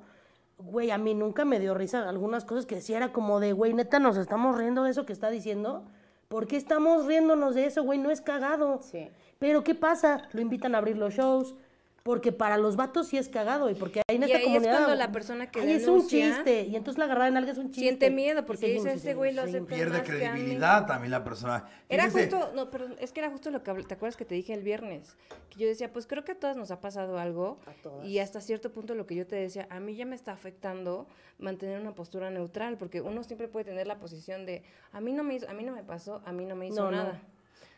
güey, a mí nunca me dio risa algunas cosas que decía era como de, güey, neta, nos estamos riendo de eso que está diciendo. ¿Por qué estamos riéndonos de eso, güey? No es cagado. Sí. Pero ¿qué pasa? Lo invitan a abrir los shows. Porque para los vatos sí es cagado y porque ahí en Y ahí es cuando la persona que "Ay, es un denuncia chiste. Y entonces la agarrada en algo es un chiste. Siente miedo porque dice, "Este güey lo hace seguimos". Pierde más que a mí. credibilidad también la persona. Era justo, no, pero es que era justo lo que te acuerdas que te dije el viernes, que yo decía, pues creo que a todas nos ha pasado algo A todas. y hasta cierto punto lo que yo te decía, a mí ya me está afectando mantener una postura neutral, porque uno siempre puede tener la posición de, a mí no me hizo, a mí no me pasó, a mí no me hizo No, no. nada,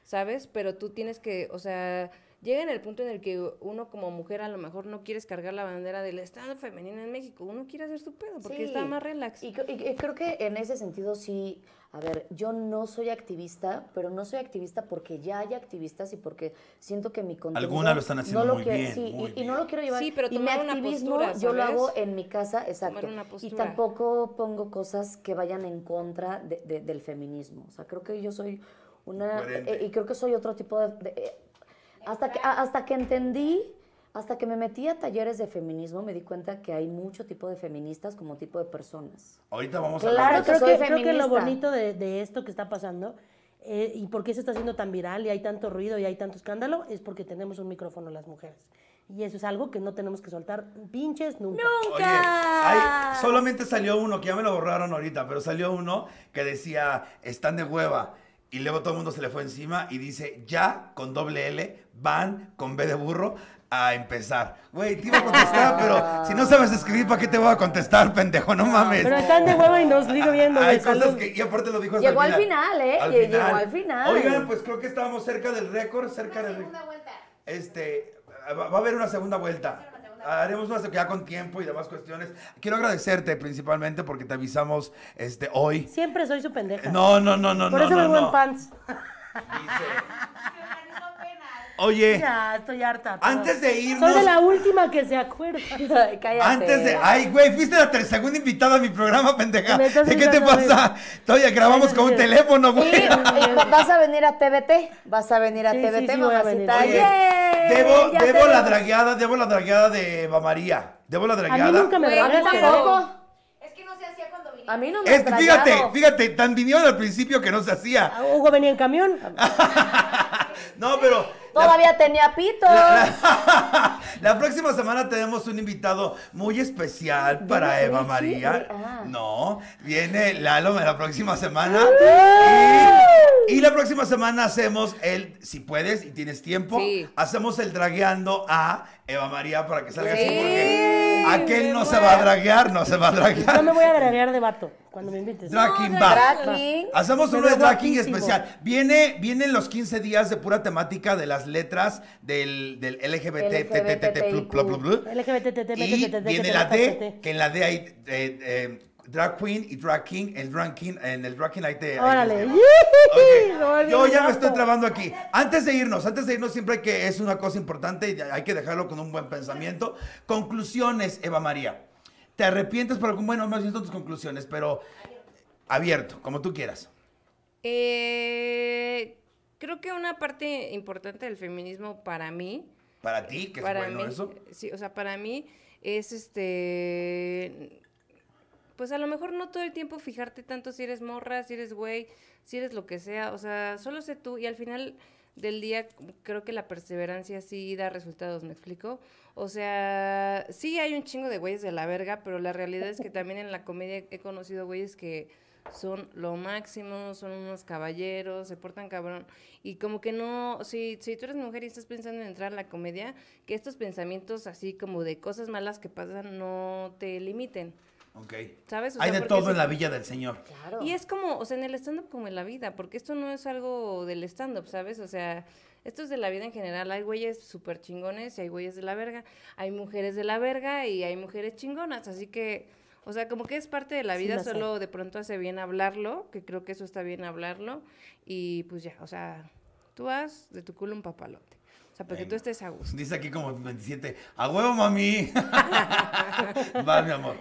¿sabes? Pero tú tienes que, o sea, llega en el punto en el que uno como mujer a lo mejor no quieres cargar la bandera del Estado femenino en México, uno quiere hacer su pedo porque Sí. está más relax. Y, y- y creo que en ese sentido sí, a ver, yo no soy activista, pero no soy activista porque ya hay activistas y porque siento que mi contenido... Algunas lo están haciendo no muy quiero- bien, sí, muy y, no lo quiero llevar. Sí, pero y mi tomar una activismo postura, yo lo hago en mi casa, exacto. una Y tampoco pongo cosas que vayan en contra de- de- del feminismo. O sea, creo que yo soy una... Eh, y creo que soy otro tipo de... de- eh, hasta, que, hasta que entendí... Hasta que me metí a talleres de feminismo, me di cuenta que hay mucho tipo de feministas como tipo de personas. ahorita vamos a Claro hablar que creo, soy que, creo que lo bonito de, de esto que está pasando eh, y por qué se está haciendo tan viral y hay tanto ruido y hay tanto escándalo es porque tenemos un micrófono las mujeres. Y eso es algo que no tenemos que soltar pinches nunca. Oye, hay- solamente salió uno, que ya me lo borraron ahorita, pero salió uno que decía, están de hueva. Y luego todo el mundo se le fue encima y dice, ya con doble L, van con B de burro a empezar. Güey, te iba a contestar, pero si no sabes escribir, ¿para qué te voy a contestar, pendejo? No mames. Pero están de huevo y nos sigo viendo. Hay cosas salud. que, y aparte lo dijo hasta Llegó al final, ¿eh? Al llegó al final. Oigan, pues creo que estábamos cerca del récord, cerca Una del segunda vuelta. este, va va a haber una segunda vuelta. Haremos una ya con tiempo y demás cuestiones. Quiero agradecerte principalmente porque te avisamos este hoy. Siempre soy su pendeja. No, no, no, no, Por no, eso no, vengo no. en pants. Dice. Oye, Ya, estoy harta. pero- antes de irnos, Soy de la última que se acuerda. Cállate. antes de, ay, güey, fuiste la segunda invitada a mi programa, pendeja. ¿De qué te pasa? Todavía grabamos con un teléfono, güey. y vas a venir a TVT. Vas a venir a Sí, sí, TVT, sí, voy a mamacita. venir. Oye, debo, debo la dragueada, debo la dragueada de Eva María. Debo la A dragueada. mí nunca me pero- tampoco. Es que no se hacía cuando vinimos. A mí no me Es has que fíjate, fíjate, tan vinieron al principio que no se hacía. Ah, Hugo venía en camión. No, pero. La- Todavía tenía pito. La, la próxima semana tenemos un invitado muy especial para ¿Viene Eva Richie? María. Ah. No, viene Lalo la próxima semana. Y la próxima semana hacemos el, si puedes y tienes tiempo, Sí. hacemos el dragueando a Eva María para que salga así, Sí, porque aquel no se va a draguear, no se va a Yo me draguear. voy a agregar de vato cuando me invites. Drag King No, va. Drag. Hacemos Me uno de veo Drag King guapísimo. especial. Viene, vienen los 15 días de pura temática de las letras del, del LGBT. LGBT, Y viene la D, que en la D hay eh, eh, Drag Queen y Drag King. El Drag King, en el Drag King te. hay Órale. te- ¡Yii! Ok, No, Yo ya me estoy trabando aquí. Antes de irnos, antes de irnos, siempre que es una cosa importante y hay que dejarlo con un buen pensamiento. Conclusiones, Eva María. ¿Te arrepientes por algún bueno? No siento tus conclusiones, pero abierto, como tú quieras. Eh, creo que una parte importante del feminismo para mí, Para ti, que es para bueno mí, eso. sí, o sea, para mí es este, pues a lo mejor no todo el tiempo fijarte tanto si eres morra, si eres güey, si eres lo que sea, o sea, solo sé tú y al final del día creo que la perseverancia sí da resultados, ¿me explico? O sea, sí hay un chingo de güeyes de la verga, pero la realidad es que también en la comedia he conocido güeyes que son lo máximo, son unos caballeros, se portan cabrón. Y como que no, si, si tú eres mujer y estás pensando en entrar a la comedia, que estos pensamientos así como de cosas malas que pasan no te limiten, Ok. ¿sabes? O Hay sea, de todo en la villa del Señor. Claro. y es como, o sea, en el stand-up como en la vida, porque esto no es algo del stand-up, ¿sabes? O sea, esto es de la vida en general. Hay güeyes súper chingones y hay güeyes de la verga. Hay mujeres de la verga y hay mujeres chingonas. Así que, o sea, como que es parte de la Sí, vida, sé. solo de pronto hace bien hablarlo, que creo que eso está bien hablarlo. Y pues ya, o sea, tú haz de tu culo un papalote. O sea, porque tú Venga. estés a gusto. Dice aquí como 27. ¡A huevo, mami! Va, mi amor.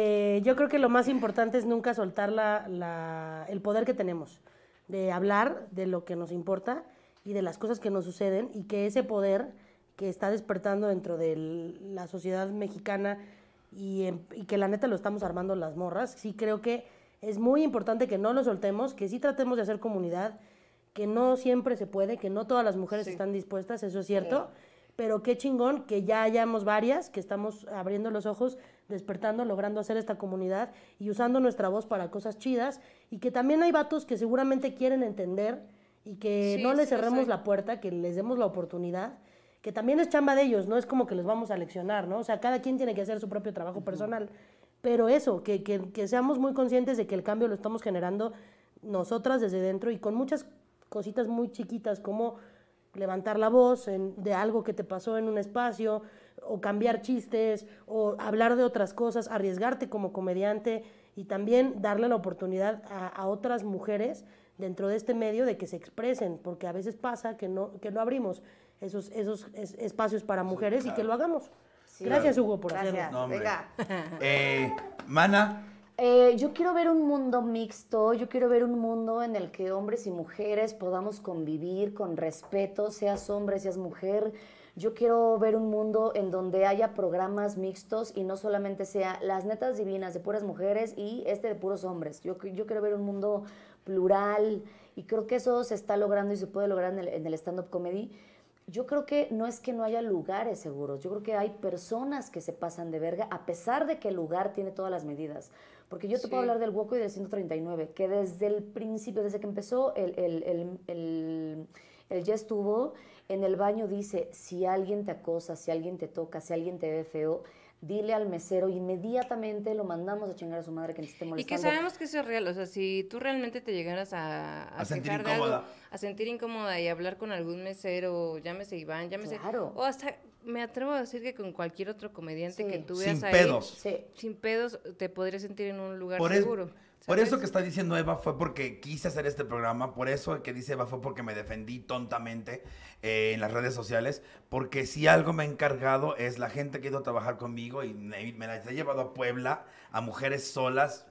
Eh, yo creo que lo más importante es nunca soltar la, la- el poder que tenemos de hablar de lo que nos importa y de las cosas que nos suceden y que ese poder que está despertando dentro de la sociedad mexicana y, en- y que la neta lo estamos armando las morras, sí creo que es muy importante que no lo soltemos, que sí tratemos de hacer comunidad, que no siempre se puede, que no todas las mujeres Sí. están dispuestas, eso es cierto, pero qué chingón que ya hayamos varias, que estamos abriendo los ojos, despertando, logrando hacer esta comunidad y usando nuestra voz para cosas chidas y que también hay vatos que seguramente quieren entender y que Sí, no les sí cerremos la puerta, que les demos la oportunidad, que también es chamba de ellos, no es como que los vamos a leccionar, ¿no? O sea, cada quien tiene que hacer su propio trabajo personal, pero eso, que, que, que seamos muy conscientes de que el cambio lo estamos generando nosotras desde dentro y con muchas cositas muy chiquitas como levantar la voz en- de algo que te pasó en un espacio, o cambiar chistes, o hablar de otras cosas, arriesgarte como comediante y también darle la oportunidad a, a otras mujeres dentro de este medio de que se expresen, porque a veces pasa que no, que no abrimos esos, esos es- espacios para mujeres y que lo hagamos. Gracias, Hugo, por Gracias. hacerlo. No, hombre. Venga. Eh, Mana, Eh, yo quiero ver un mundo mixto, yo quiero ver un mundo en el que hombres y mujeres podamos convivir con respeto, seas hombre, seas mujer. Yo quiero ver un mundo en donde haya programas mixtos y no solamente sea las netas divinas de puras mujeres y este de puros hombres. Yo, yo quiero ver un mundo plural y creo que eso se está logrando y se puede lograr en el, en el stand-up comedy. Yo creo que no es que no haya lugares seguros, yo creo que hay personas que se pasan de verga a pesar de que el lugar tiene todas las medidas. Porque yo te puedo Sí. hablar del Woco y del 139, que desde el principio, desde que empezó el, el, el, el, el ya estuvo, en el baño dice, si alguien te acosa, si alguien te toca, si alguien te ve feo, dile al mesero, inmediatamente lo mandamos a chingar a su madre que nos esté Y que molestando. sabemos que eso es real, o sea, si tú realmente te llegaras a, A sentir de algo, incómoda. a sentir incómoda y hablar con algún mesero, llámese Iván, llámese... Claro. O hasta, me atrevo a decir que con cualquier otro comediante Sí. que tú sin veas ahí, pedos. Sí. sin pedos, te podrías sentir en un lugar Por, es- por eso que está diciendo Eva fue porque quise hacer este programa, por eso que dice Eva fue porque me defendí tontamente eh, en las redes sociales, porque si algo me he encargado es la gente que ha ido a trabajar conmigo y me, me las he llevado a Puebla, a mujeres solas,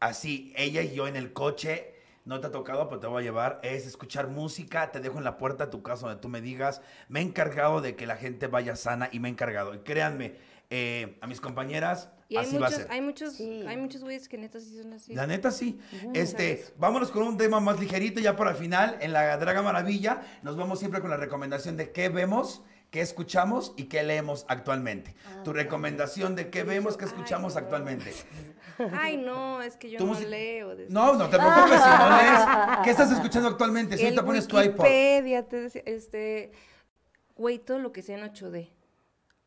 así, ella y yo en el coche, no te ha tocado, pero te voy a llevar, es escuchar música, te dejo en la puerta de tu casa donde tú me digas, me he encargado de que la gente vaya sana y me he encargado, y créanme, eh, a mis compañeras, Y hay así va a muchos, ser. hay muchos, Sí. hay muchos güeyes que neta sí son así. La neta sí. Este, ¿Sabes? vámonos con un tema más ligerito ya para el final. En la Draga Maravilla nos vamos siempre con la recomendación de qué vemos, qué escuchamos y qué leemos actualmente. tu recomendación de qué vemos, qué escuchamos actualmente. Ay, no, es que yo no música- leo. de- No, no te preocupes si no lees. ¿Qué estás escuchando actualmente? Si El ahorita pones tu iPod. Wikipedia, te decía, este, güey, todo lo que sea en 8D.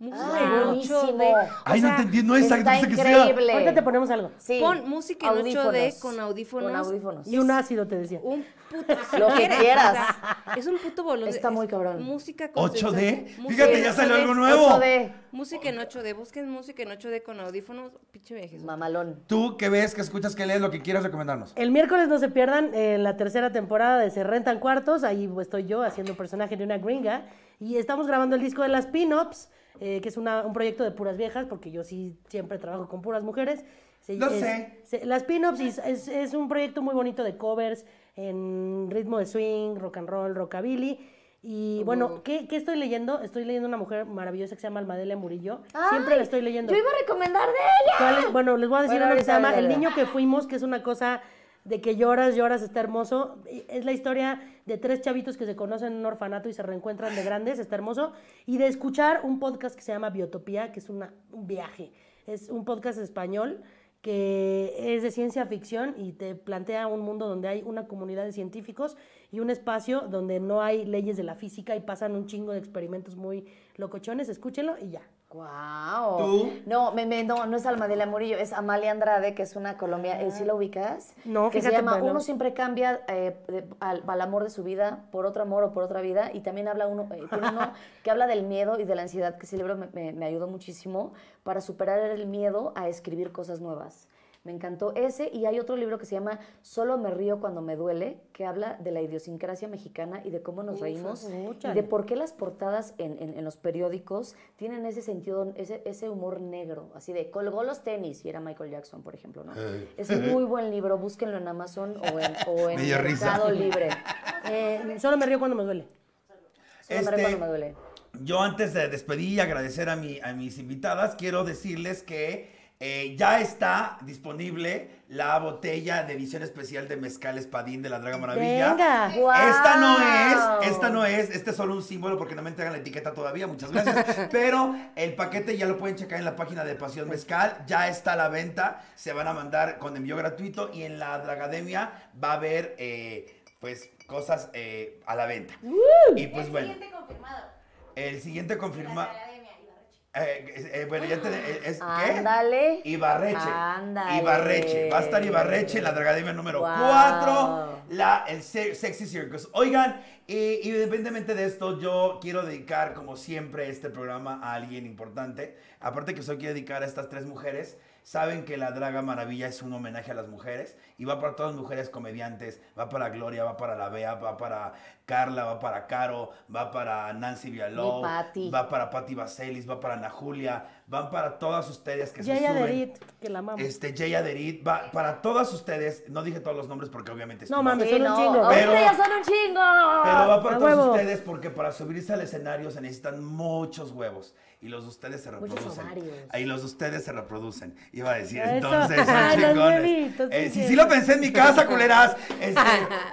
Música en buenísimo. 8D. O Ay, no entendí, no es Está exacto que sea. Ahorita te ponemos algo. Sí. Pon música en 8D Audífonos. con audífonos. Con audífonos. Y un ácido, te decía. Un puto. Lo que quieras. o sea, es un puto volumen. Está es muy cabrón. Música con 8D. sensación- Fíjate, ya salió 8D. algo nuevo. 8D. Música en 8D. Busquen música en 8D con audífonos. Pinche viajes. Mamalón. Tú, ¿qué ves, qué escuchas, qué lees, lo que quieras recomendarnos? El miércoles no se pierdan eh, la tercera temporada de Se Rentan Cuartos. Ahí estoy yo haciendo personaje de una gringa. Y estamos grabando el disco de las pin-ups, eh, que es una- un proyecto de puras viejas, porque yo sí siempre trabajo con puras mujeres. Se- Lo es- sé. se- las pin-ups es, es- es un proyecto muy bonito de covers en ritmo de swing, rock and roll, rockabilly. Y bueno, ¿qué, qué estoy leyendo? Estoy leyendo una mujer maravillosa que se llama Almadelia Murillo. Siempre la Ay, estoy leyendo. Yo iba a recomendar de ella. Bueno, les voy a decir Bueno, uno que se llama El niño que fuimos, que es una cosa de que lloras, lloras, está hermoso. Es la historia de tres chavitos que se conocen en un orfanato y se reencuentran de grandes, está hermoso. Y de escuchar un podcast que se llama Biotopía, que es una, un viaje. Es un podcast español que es de ciencia ficción y te plantea un mundo donde hay una comunidad de científicos y un espacio donde no hay leyes de la física y pasan un chingo de experimentos muy locochones. Escúchenlo y ya. Wow. ¿Tú? No, me, me- no, no es Almadelia Murillo, es Amalia Andrade, que es una colombiana. ¿Sí la ubicas? No, que fíjate, se llama. Uno siempre cambia eh, de- al, al amor de su vida por otro amor o por otra vida. Y también habla uno, eh, tiene uno que habla del miedo y de la ansiedad, que ese libro me, me- me ayudó muchísimo para superar el miedo a escribir cosas nuevas. Me encantó ese y hay otro libro que se llama Solo me río cuando me duele, que habla de la idiosincrasia mexicana y de cómo nos reímos y de por qué las portadas en, en- en los periódicos tienen ese sentido, ese, ese humor negro, así de colgó los tenis y era Michael Jackson, por ejemplo, ¿no? Es un muy buen libro, búsquenlo en Amazon o en, o en. Mercado Libre. Eh, solo me río cuando me duele. Solo me Este- recuerdo, me duele. Yo antes de despedir y agradecer a, mi, a mis invitadas, quiero decirles que eh, ya está disponible la botella de edición especial de Mezcal Espadín de la Draga Maravilla. Venga. Esta no es, esta no es, este es solo un símbolo porque no me entregan la etiqueta todavía, muchas gracias. Pero el paquete ya lo pueden checar en la página de Pasión Mezcal, ya está a la venta, se van a mandar con envío gratuito y en la Dragademia va a haber eh, pues cosas eh, a la venta. Y pues el bueno, siguiente confirmado. el siguiente La confirma... Academia Ibarreche. Eh, eh, bueno, ya te. eh, Es, ¿Qué? Ándale. Ibarreche. Ándale. Ibarreche. Va a estar Ibarreche en la Dragademia número Guau. 4. La, el Se- Sexy Circus. Oigan, y, y independientemente de esto, yo quiero dedicar, como siempre, este programa a alguien importante. Aparte que solo quiero dedicar a estas tres mujeres. Saben que la Draga Maravilla es un homenaje a las mujeres y va para todas las mujeres comediantes, va para Gloria, va para la Bea, va para Carla, va para Caro, va para Nancy Pati. va para Patti Vaselis, va para Ana Julia, van para todas ustedes que se Yaya suben. Derit, que la amamos. Este, Jay Aderit, va para todas ustedes, no dije todos los nombres porque obviamente No mames, madre, son un no, chingo. ahorita Pero- ya son un chingo. pero va para A todos huevo. ustedes porque para subirse al escenario se necesitan muchos huevos y los de ustedes se reproducen. Ahí los de ustedes se reproducen. Iba a decir, Eso. entonces son Ay, chingones. Eh, sí, sí, lo pensé en mi casa, culeras. Este,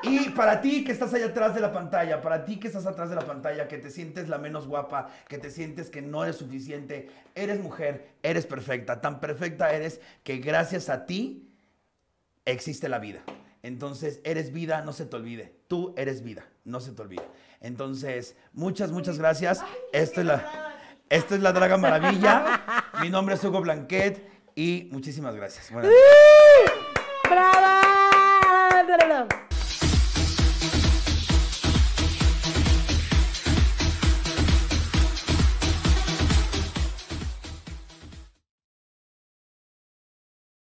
y para ti que estás allá atrás de la pantalla, para ti que estás atrás de la pantalla, que te sientes la menos guapa, que te sientes que no eres suficiente, eres mujer, eres perfecta, tan perfecta eres que gracias a ti existe la vida. Entonces, eres vida, no se te olvide. Tú eres vida, no se te olvide. Entonces, muchas, muchas gracias. Esto es la, esto es La Draga Maravilla. Mi nombre es Hugo Blanquet y muchísimas gracias. Buenas noches.